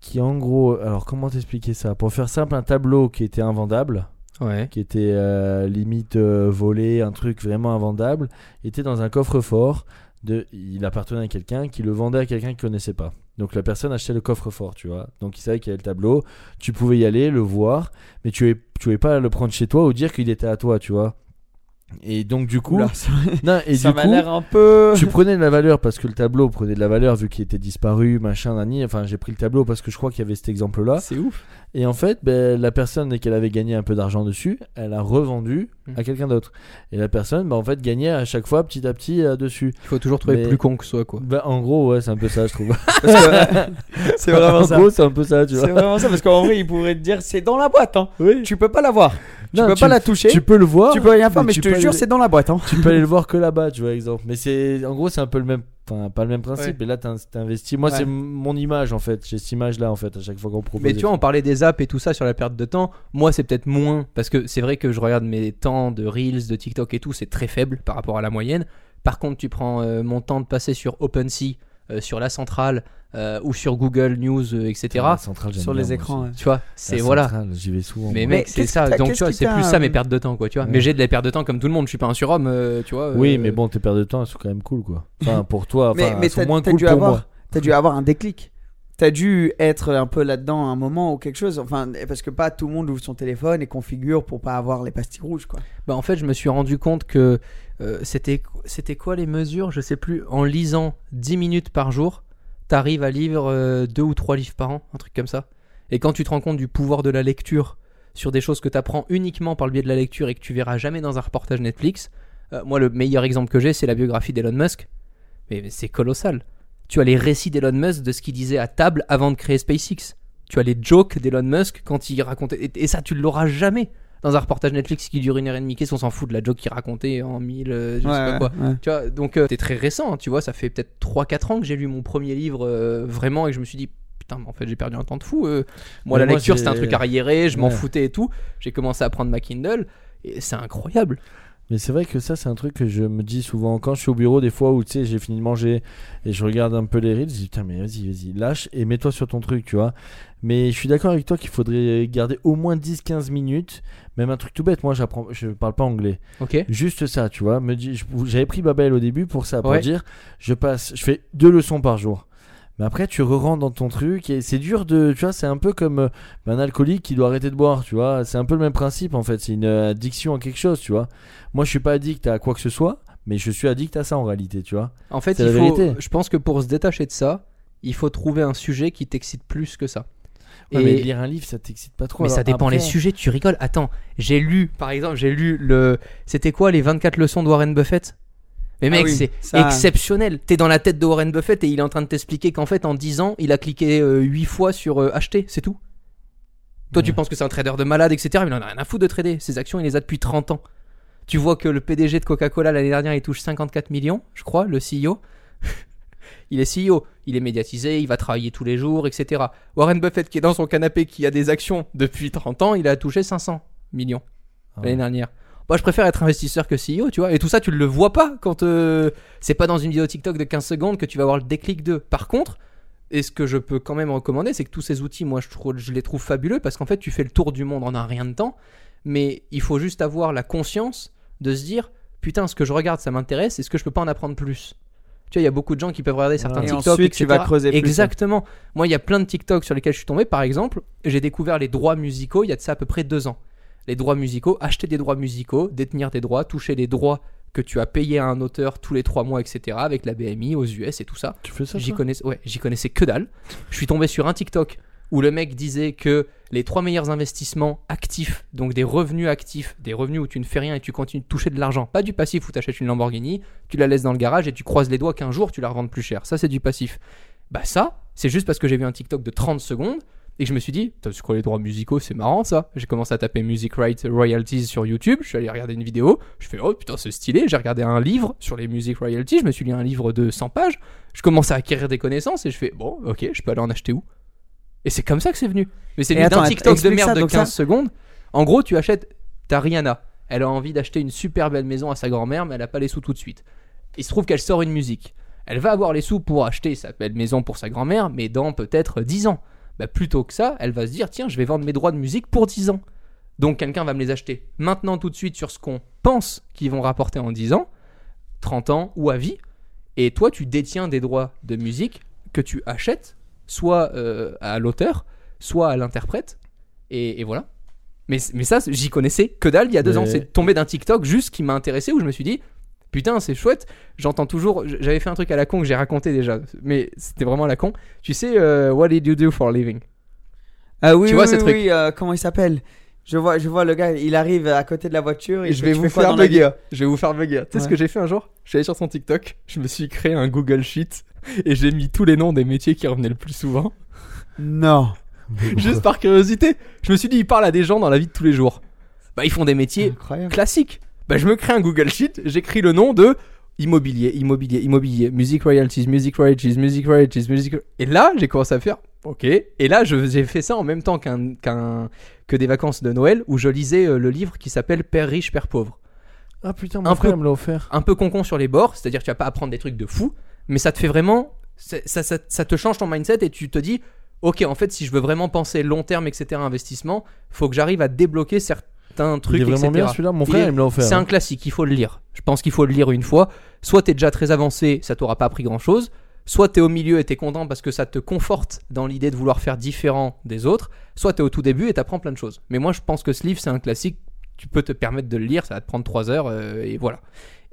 qui en gros alors comment t'expliquer ça? Pour faire simple un tableau qui était invendable Ouais. qui était euh, limite euh, volé un truc vraiment invendable était dans un coffre-fort de il appartenait à quelqu'un qui le vendait à quelqu'un qu'il connaissait pas donc la personne achetait le coffre-fort tu vois donc il savait qu'il y avait le tableau tu pouvais y aller le voir mais tu ne pouvais pas le prendre chez toi ou dire qu'il était à toi tu vois et donc du coup Oula, ça, non et ça du m'a coup l'air un peu. tu prenais de la valeur parce que le tableau prenait de la valeur vu qu'il était disparu, machin, nani. Enfin, j'ai pris le tableau parce que je crois qu'il y avait cet exemple-là. C'est ouf. Et en fait, ben, la personne, dès qu'elle avait gagné un peu d'argent dessus, elle a revendu Mm. à quelqu'un d'autre. Et la personne, ben, en fait, gagnait à chaque fois petit à petit euh, dessus. Il faut toujours trouver Mais- plus con que soi quoi. Ben, en gros, ouais, c'est un peu ça, je trouve. C'est vraiment en ça. gros, c'est un peu ça, tu C'est vois. vraiment ça parce qu'en vrai, il pourrait te dire c'est dans la boîte. Hein. Oui. Tu peux pas la voir. Tu Non, peux pas la toucher. Tu peux le voir. Tu peux rien faire, mais, je tu te jure, aller- c'est dans la boîte. Hein. tu peux aller le voir que là-bas, tu vois, exemple. Mais c'est, en gros, c'est un peu le même, enfin, pas le même principe. Et là, t'in- t'investis. Moi, Ouais. c'est mon image, en fait. J'ai cette image-là, en fait, à chaque fois qu'on propose. Mais tu vois, on parlait des apps et tout ça sur la perte de temps. Moi, c'est peut-être moins parce que c'est vrai que je regarde mes temps de Reels, de TikTok et tout, c'est très faible par rapport à la moyenne. Par contre, tu prends euh, mon temps de passer sur OpenSea, sur la centrale euh, ou sur Google News, euh, etc. La centrale, j'aime Sur les écrans. ouais. Tu vois, c'est voilà. J'y vais souvent. Mais moi. mec, c'est ça. Donc tu vois, c'est plus ça mes euh, pertes de temps, quoi. Tu vois. Ouais. Mais j'ai de la perte de temps comme tout le monde. Je suis pas un surhomme, euh, tu vois. Oui, euh, mais bon, tes pertes de temps, elles sont quand même cool, quoi. Enfin, pour toi, Mais, mais elles sont t'as moins cool dû pour avoir, moi. t'as dû avoir un déclic. T'as dû être un peu là-dedans à un moment ou quelque chose. Enfin, parce que pas tout le monde ouvre son téléphone et configure pour pas avoir les pastilles rouges, quoi. Bah en fait, je me suis rendu compte que euh, c'était quoi les mesures Je sais plus. En lisant 10 minutes par jour, t'arrives à lire euh, deux ou trois livres par an, un truc comme ça. Et quand tu te rends compte du pouvoir de la lecture sur des choses que t'apprends uniquement par le biais de la lecture et que tu verras jamais dans un reportage Netflix, euh, moi le meilleur exemple que j'ai, c'est la biographie d'Elon Musk. Mais, mais c'est colossal. Tu as les récits d'Elon Musk de ce qu'il disait à table avant de créer SpaceX. Tu as les jokes d'Elon Musk quand il racontait. Et, et ça, tu ne l'auras jamais dans un reportage Netflix qui dure une heure et demie. Qu'est-ce qu'on s'en fout de la joke qu'il racontait en mille. euh, je sais pas quoi. ouais. Tu vois, donc euh, c'est très récent, hein, tu vois, ça fait peut-être 3-4 ans que j'ai lu mon premier livre euh, vraiment et que je me suis dit putain, mais en fait j'ai perdu un temps de fou. euh. moi Mais la moi, lecture c'était un truc arriéré, je m'en Ouais. foutais et tout. J'ai commencé à prendre ma Kindle et c'est incroyable. Mais c'est vrai que ça, c'est un truc que je me dis souvent quand je suis au bureau, des fois où tu sais, j'ai fini de manger et je regarde un peu les reels, je dis putain, mais vas-y, vas-y, lâche et mets-toi sur ton truc, tu vois. Mais je suis d'accord avec toi qu'il faudrait garder au moins 10-15 minutes, même un truc tout bête. Moi, j'apprends, je parle pas anglais. Ok Juste ça, tu vois. Me je- j'avais pris Babel au début pour ça, pour Ouais. dire, je passe, je fais deux leçons par jour. Mais après, tu re-rentres dans ton truc et c'est dur de, tu vois, c'est un peu comme euh, un alcoolique qui doit arrêter de boire, tu vois. C'est un peu le même principe en fait. C'est une euh, addiction à quelque chose, tu vois. Moi, je suis pas addict à quoi que ce soit, mais je suis addict à ça en réalité, tu vois. En fait, il faut, je pense que pour se détacher de ça, il faut trouver un sujet qui t'excite plus que ça. Ouais, Et- mais lire un livre, ça t'excite pas trop. mais ça dépend les après- sujets, tu rigoles. Attends, j'ai lu, par exemple, j'ai lu le. C'était quoi les 24 leçons de Warren Buffett? Mais mec, Ah oui, c'est ça- exceptionnel. T'es dans la tête de Warren Buffett et il est en train de t'expliquer qu'en fait, en 10 ans, il a cliqué 8 fois sur euh, acheter, c'est tout. Toi, tu penses que c'est un trader de malade, etc. Mais il en a rien à foutre de trader. Ses actions, il les a depuis 30 ans. Tu vois que le PDG de Coca-Cola l'année dernière, il touche 54 millions, je crois, le CEO. Il est CEO, il est médiatisé, il va travailler tous les jours, etc. Warren Buffett, qui est dans son canapé, qui a des actions depuis 30 ans, il a touché 500 millions Ah l'année dernière. Moi, je préfère être investisseur que CEO, tu vois. Et tout ça, tu le vois pas quand euh, c'est pas dans une vidéo TikTok de 15 secondes que tu vas avoir le déclic de. Par contre, et ce que je peux quand même recommander, c'est que tous ces outils, moi, je, trouve, je les trouve fabuleux parce qu'en fait, tu fais le tour du monde en un rien de temps. Mais il faut juste avoir la conscience de se dire putain, ce que je regarde, ça m'intéresse. Est-ce que je peux pas en apprendre plus Tu vois, il y a beaucoup de gens qui peuvent regarder certains Et TikTok. ensuite, tu vas creuser plus, Exactement. Moi, il y a plein de TikTok sur lesquels je suis tombé. Par exemple, j'ai découvert les droits musicaux il y a de ça à peu près deux ans. Les droits musicaux, acheter des droits musicaux, détenir des droits, toucher les droits que tu as payés à un auteur tous les trois mois, etc. Avec la BMI aux US et tout ça. Tu fais ça J'y connaissais, ouais, j'y connaissais que dalle. Je suis tombé sur un TikTok où le mec disait que les trois meilleurs investissements actifs, donc des revenus actifs, des revenus où tu ne fais rien et tu continues de toucher de l'argent, pas du passif où tu achètes une Lamborghini, tu la laisses dans le garage et tu croises les doigts qu'un jour tu la revends plus cher. Ça, c'est du passif. Bah, ça, c'est juste parce que j'ai vu un TikTok de 30 secondes et que je me suis dit, c'est quoi les droits musicaux? C'est marrant ça. J'ai commencé à taper Music Rights Royalties sur YouTube. Je suis allé regarder une vidéo. Je fais, oh putain, c'est stylé. J'ai regardé un livre sur les Music Royalties. Je me suis lu un livre de 100 pages. Je commence à acquérir des connaissances et je fais, bon, ok, je peux aller en acheter où? Et c'est comme ça que c'est venu. Mais c'est venu d'un TikTok de merde ça, de donc 15 ça- secondes. En gros, tu achètes, t'as Rihanna. Elle a envie d'acheter une super belle maison à sa grand-mère, mais elle a pas les sous tout de suite. Il se trouve qu'elle sort une musique. Elle va avoir les sous pour acheter sa belle maison pour sa grand-mère, mais dans peut-être 10 ans. Bah, plutôt que ça, elle va se dire tiens, je vais vendre mes droits de musique pour 10 ans. Donc quelqu'un va me les acheter maintenant tout de suite sur ce qu'on pense qu'ils vont rapporter en 10 ans, 30 ans ou à vie. Et toi, tu détiens des droits de musique que tu achètes, soit euh, à l'auteur, soit à l'interprète. Et, et voilà. Mais, mais ça, j'y connaissais que dalle il y a deux Mais- ans. C'est tombé d'un TikTok juste qui m'a intéressé où je me suis dit putain, c'est chouette. J'entends toujours. J'avais fait un truc à la con que j'ai raconté déjà, mais c'était vraiment à la con. Tu sais, euh, What did you do for a living? Ah oui, Tu vois oui, ce oui, truc? euh, comment il s'appelle? Je vois, je vois le gars, il arrive à côté de la voiture et je vais vous faire bugger. Je vais vous faire bugger. Tu sais ce que j'ai fait un jour? Je suis allé sur son TikTok, je me suis créé un Google Sheet et j'ai mis tous les noms des métiers qui revenaient le plus souvent. Non. Juste par curiosité. Je me suis dit, ils parlent à des gens dans la vie de tous les jours. Bah, ils font des métiers Incroyable. classiques. Bah, je me crée un Google Sheet, j'écris le nom de immobilier, immobilier, immobilier, music royalties, music royalties, music royalties, music. Et là, j'ai commencé à faire, ok. Et là, j'ai fait ça en même temps qu'un, qu'un, que des vacances de Noël où je lisais euh, le livre qui s'appelle Père riche, Père pauvre. Ah putain, Un mon frère peu- me l'a offert. Un peu concon sur les bords, c'est-à-dire que tu vas pas apprendre des trucs de fou, mais ça te fait vraiment, ça, ça, ça- ça te change ton mindset et tu te dis, ok, en fait, si je veux vraiment penser long terme, etc., investissement, faut que j'arrive à débloquer certains trucs, Il est vraiment etc. bien celui-là. Mon frère, il me l'a offert. C'est un hein. classique, il faut le lire. Je pense qu'il faut le lire une fois. Soit t'es déjà très avancé, ça t'aura pas appris grand Soit t'es au milieu et t'es content parce que ça te conforte dans l'idée de vouloir faire différent des autres. Soit t'es au tout début et t'apprends plein de choses. Mais moi je pense que ce livre c'est un classique. Tu peux te permettre de le lire, ça va te prendre 3 heures euh, et voilà.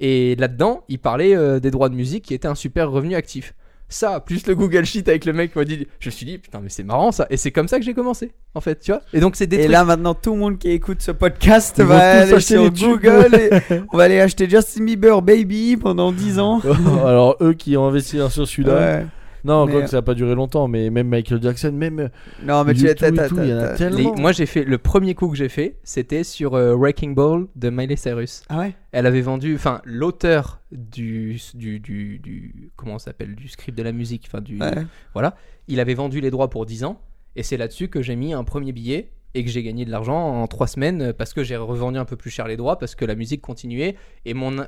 Et là-dedans, il parlait euh, des droits de musique qui étaient un super revenu actif. Ça, plus le Google Sheet avec le mec qui m'a dit, je me suis dit putain mais c'est marrant ça. Et c'est comme ça que j'ai commencé en fait, tu vois. Et donc c'est des Et trucs- là maintenant tout le monde qui écoute ce podcast Ils va aller acheter sur les tubes. Google et on va aller acheter Justin Bieber Baby pendant 10 ans. Alors eux qui ont investi sur celui-là. Ouais. Non, Mais- quoi que ça a pas duré longtemps, mais même Michael Jackson, même euh, Non mais tu YouTube es et t'as- tout, t'as- il y en a t'as- tellement. Les- moi j'ai fait le premier coup que j'ai fait, c'était sur euh, Wrecking Ball de Miley Cyrus. Ah ouais? Elle avait vendu, enfin l'auteur du, du, du, du- comment ça s'appelle, du script de la musique, enfin du, Ouais. voilà, il avait vendu les droits pour 10 ans et c'est là-dessus que j'ai mis un premier billet et que j'ai gagné de l'argent en 3 semaines euh, parce que j'ai revendu un peu plus cher les droits parce que la musique continuait et mon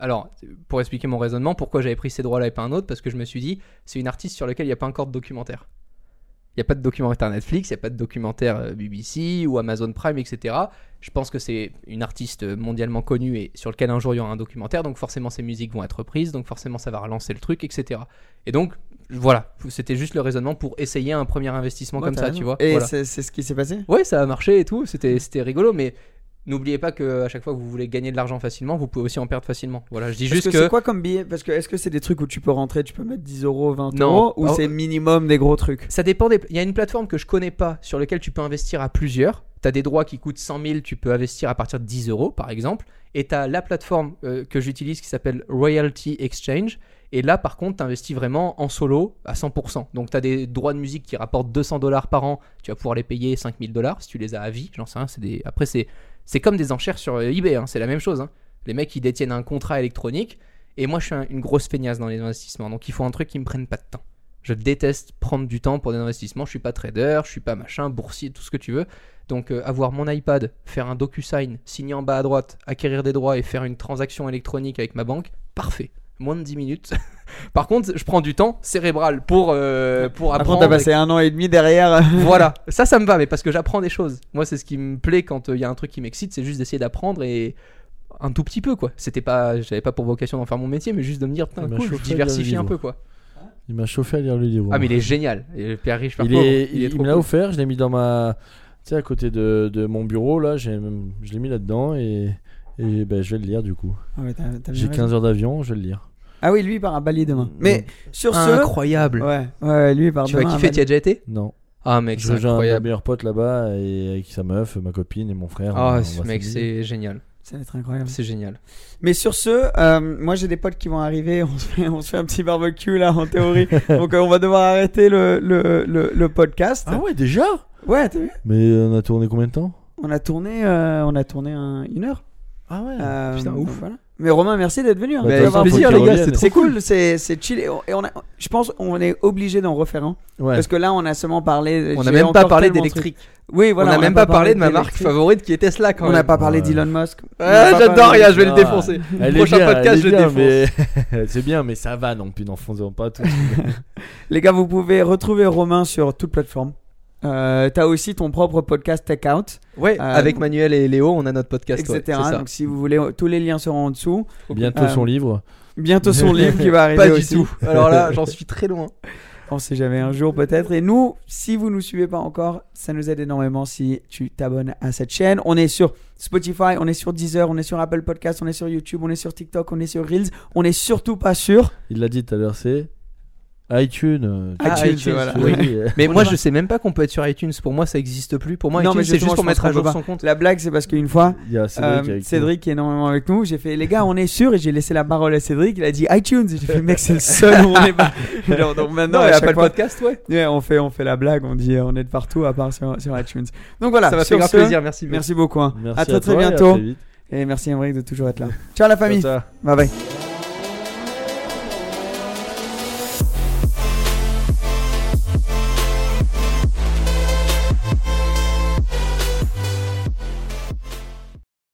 alors pour expliquer mon raisonnement pourquoi j'avais pris ces droits là et pas un autre parce que je me suis dit c'est une artiste sur laquelle il n'y a pas encore de documentaire il n'y a pas de documentaire Netflix, il n'y a pas de documentaire euh, BBC ou Amazon Prime, etc. Je pense que c'est une artiste mondialement connue et sur lequel un jour il y aura un documentaire, donc forcément ses musiques vont être reprises, donc forcément ça va relancer le truc, etc. Et donc voilà, c'était juste le raisonnement pour essayer un premier investissement Ouais, comme ça, raison. tu vois. Et Voilà. c'est ce qui s'est passé? Ouais, ça a marché et tout, c'était rigolo, mais N'oubliez pas que à chaque fois que vous voulez gagner de l'argent facilement, vous pouvez aussi en perdre facilement. Voilà, je dis juste que, que, c'est quoi comme billet? Parce que est-ce que c'est des trucs où tu peux rentrer, tu peux mettre 10 euros, 20 Non. euros Ou Oh. c'est minimum des gros trucs? Ça dépend des. Il y a une plateforme que je connais pas sur laquelle tu peux investir à plusieurs. Tu as des droits qui coûtent 100 000, tu peux investir à partir de 10 euros par exemple. Et tu as la plateforme euh, que j'utilise qui s'appelle Royalty Exchange. Et là, par contre, tu investis vraiment en solo à 100%. Donc, tu as des droits de musique qui rapportent 200 dollars par an. Tu vas pouvoir les payer 5000 dollars si tu les as à vie. J'en sais rien. C'est des... Après, c'est... c'est comme des enchères sur euh, eBay. hein, C'est la même chose. hein. Les mecs, ils détiennent un contrat électronique. Et moi, je suis un- une grosse feignasse dans les investissements. Donc, il faut un truc qui me prenne pas de temps. Je déteste prendre du temps pour des investissements. Je suis pas trader, je suis pas machin, boursier, tout ce que tu veux. Donc, euh, avoir mon iPad, faire un DocuSign, signer en bas à droite, acquérir des droits et faire une transaction électronique avec ma banque, parfait. Moins de 10 minutes. Par contre, je prends du temps cérébral pour, euh, pour Par apprendre. contre, t'as passé un an et demi derrière. voilà, ça, ça me va, mais parce que j'apprends des choses. Moi, c'est ce qui me plaît quand il y a un truc qui m'excite, c'est juste d'essayer d'apprendre et un tout petit peu, quoi. C'était pas, j'avais pas pour vocation d'en faire mon métier, mais juste de me dire, putain, cool, je diversifie un peu, quoi. Il m'a chauffé à lire le livre. Ah, mais il est génial. Et Pierre Riche, Il, est, il, trop me l'a cool. offert, je l'ai mis dans ma. Tu sais, à côté de, de mon bureau, là, j'ai, je l'ai mis là-dedans et, et ben, je vais le lire du coup. Ah ouais, J'ai raison. 15 heures d'avion, je vais le lire. Ah oui, lui il part à Bali demain. Mais Donc, sur ce. Incroyable. Ouais, ouais, lui il part Tu vas demain kiffer, tu y as déjà été non. Ah, mec, c'est incroyable. meilleur pote là-bas et avec sa meuf, ma copine et mon frère. Ah, va mec, c'est génial. Ça va être incroyable. C'est génial. Mais sur ce, euh, moi j'ai des potes qui vont arriver, on se fait, on se fait un petit barbecue là en théorie. Donc euh, on va devoir arrêter le, le, le, le podcast. Ah ouais, déjà? Ouais, t'as vu? Mais on a tourné combien de temps? On a tourné, euh, on a tourné un- une heure. Ah ouais. Euh, putain, ouf. voilà. Mais Romain, merci d'être venu. hein, Bah, de avec l'avoir plaisir, pris. les gars, C'est cool, c'est c'est chill. Et on- Et on a, je pense on est obligé d'en refaire un. Ouais. Parce que là, on a seulement parlé. On n'a même pas parlé d'électrique. Oui, voilà. on n'a même pas parlé de ma marque favorite qui est Tesla quand On n'a pas parlé Ouais. d'Elon Musk. Ah, j'adore, parlé- regarde, je vais le défoncer. Prochain bien, podcast, je le défonce. mais c'est bien, mais ça va non plus, n'en faisons pas tout. Les gars, vous pouvez retrouver Romain sur toute plateforme. Euh, T'as aussi ton propre podcast Tech Out, Ouais, Euh, avec Manuel et Léo, on a notre podcast. etc. ça. Donc si vous voulez, tous les liens seront en dessous. Bientôt Euh, son livre. Bientôt son livre qui va arriver Pas du aussi. tout. Alors là, j'en suis très loin. On sait jamais un jour peut-être. Et nous, si vous nous suivez pas encore, ça nous aide énormément si tu t'abonnes à cette chaîne. On est sur Spotify, on est sur Deezer, on est sur Apple Podcast, on est sur YouTube, on est sur TikTok, on est sur Reels. On est surtout pas sur. Il l'a dit tout à l'heure, c'est iTunes. euh, Ah, tu- iTunes, voilà. oui, Mais On moi, je sais même pas qu'on peut être sur iTunes. Pour moi, ça existe plus. Pour moi, Non, iTunes, c'est juste pour mettre à jour son compte. La blague, c'est parce qu'une fois, Il y a Cédric Euh, avec Cédric qui est énormément avec nous. J'ai fait les gars, on est sûr et j'ai laissé la parole à Cédric. Il a dit iTunes. Et J'ai fait mec, c'est le seul où on est pas. Genre, donc maintenant, Non, il y a chaque pas le fois- podcast, ouais. Ouais, on fait on fait la blague. On dit on est de partout à part sur, sur iTunes. Donc voilà. Ça m'a fait ce, plaisir. Merci. Merci beaucoup. hein. Merci à très très à bientôt. très. Et merci Emmerich de toujours être là. Ciao la famille. Bye bye.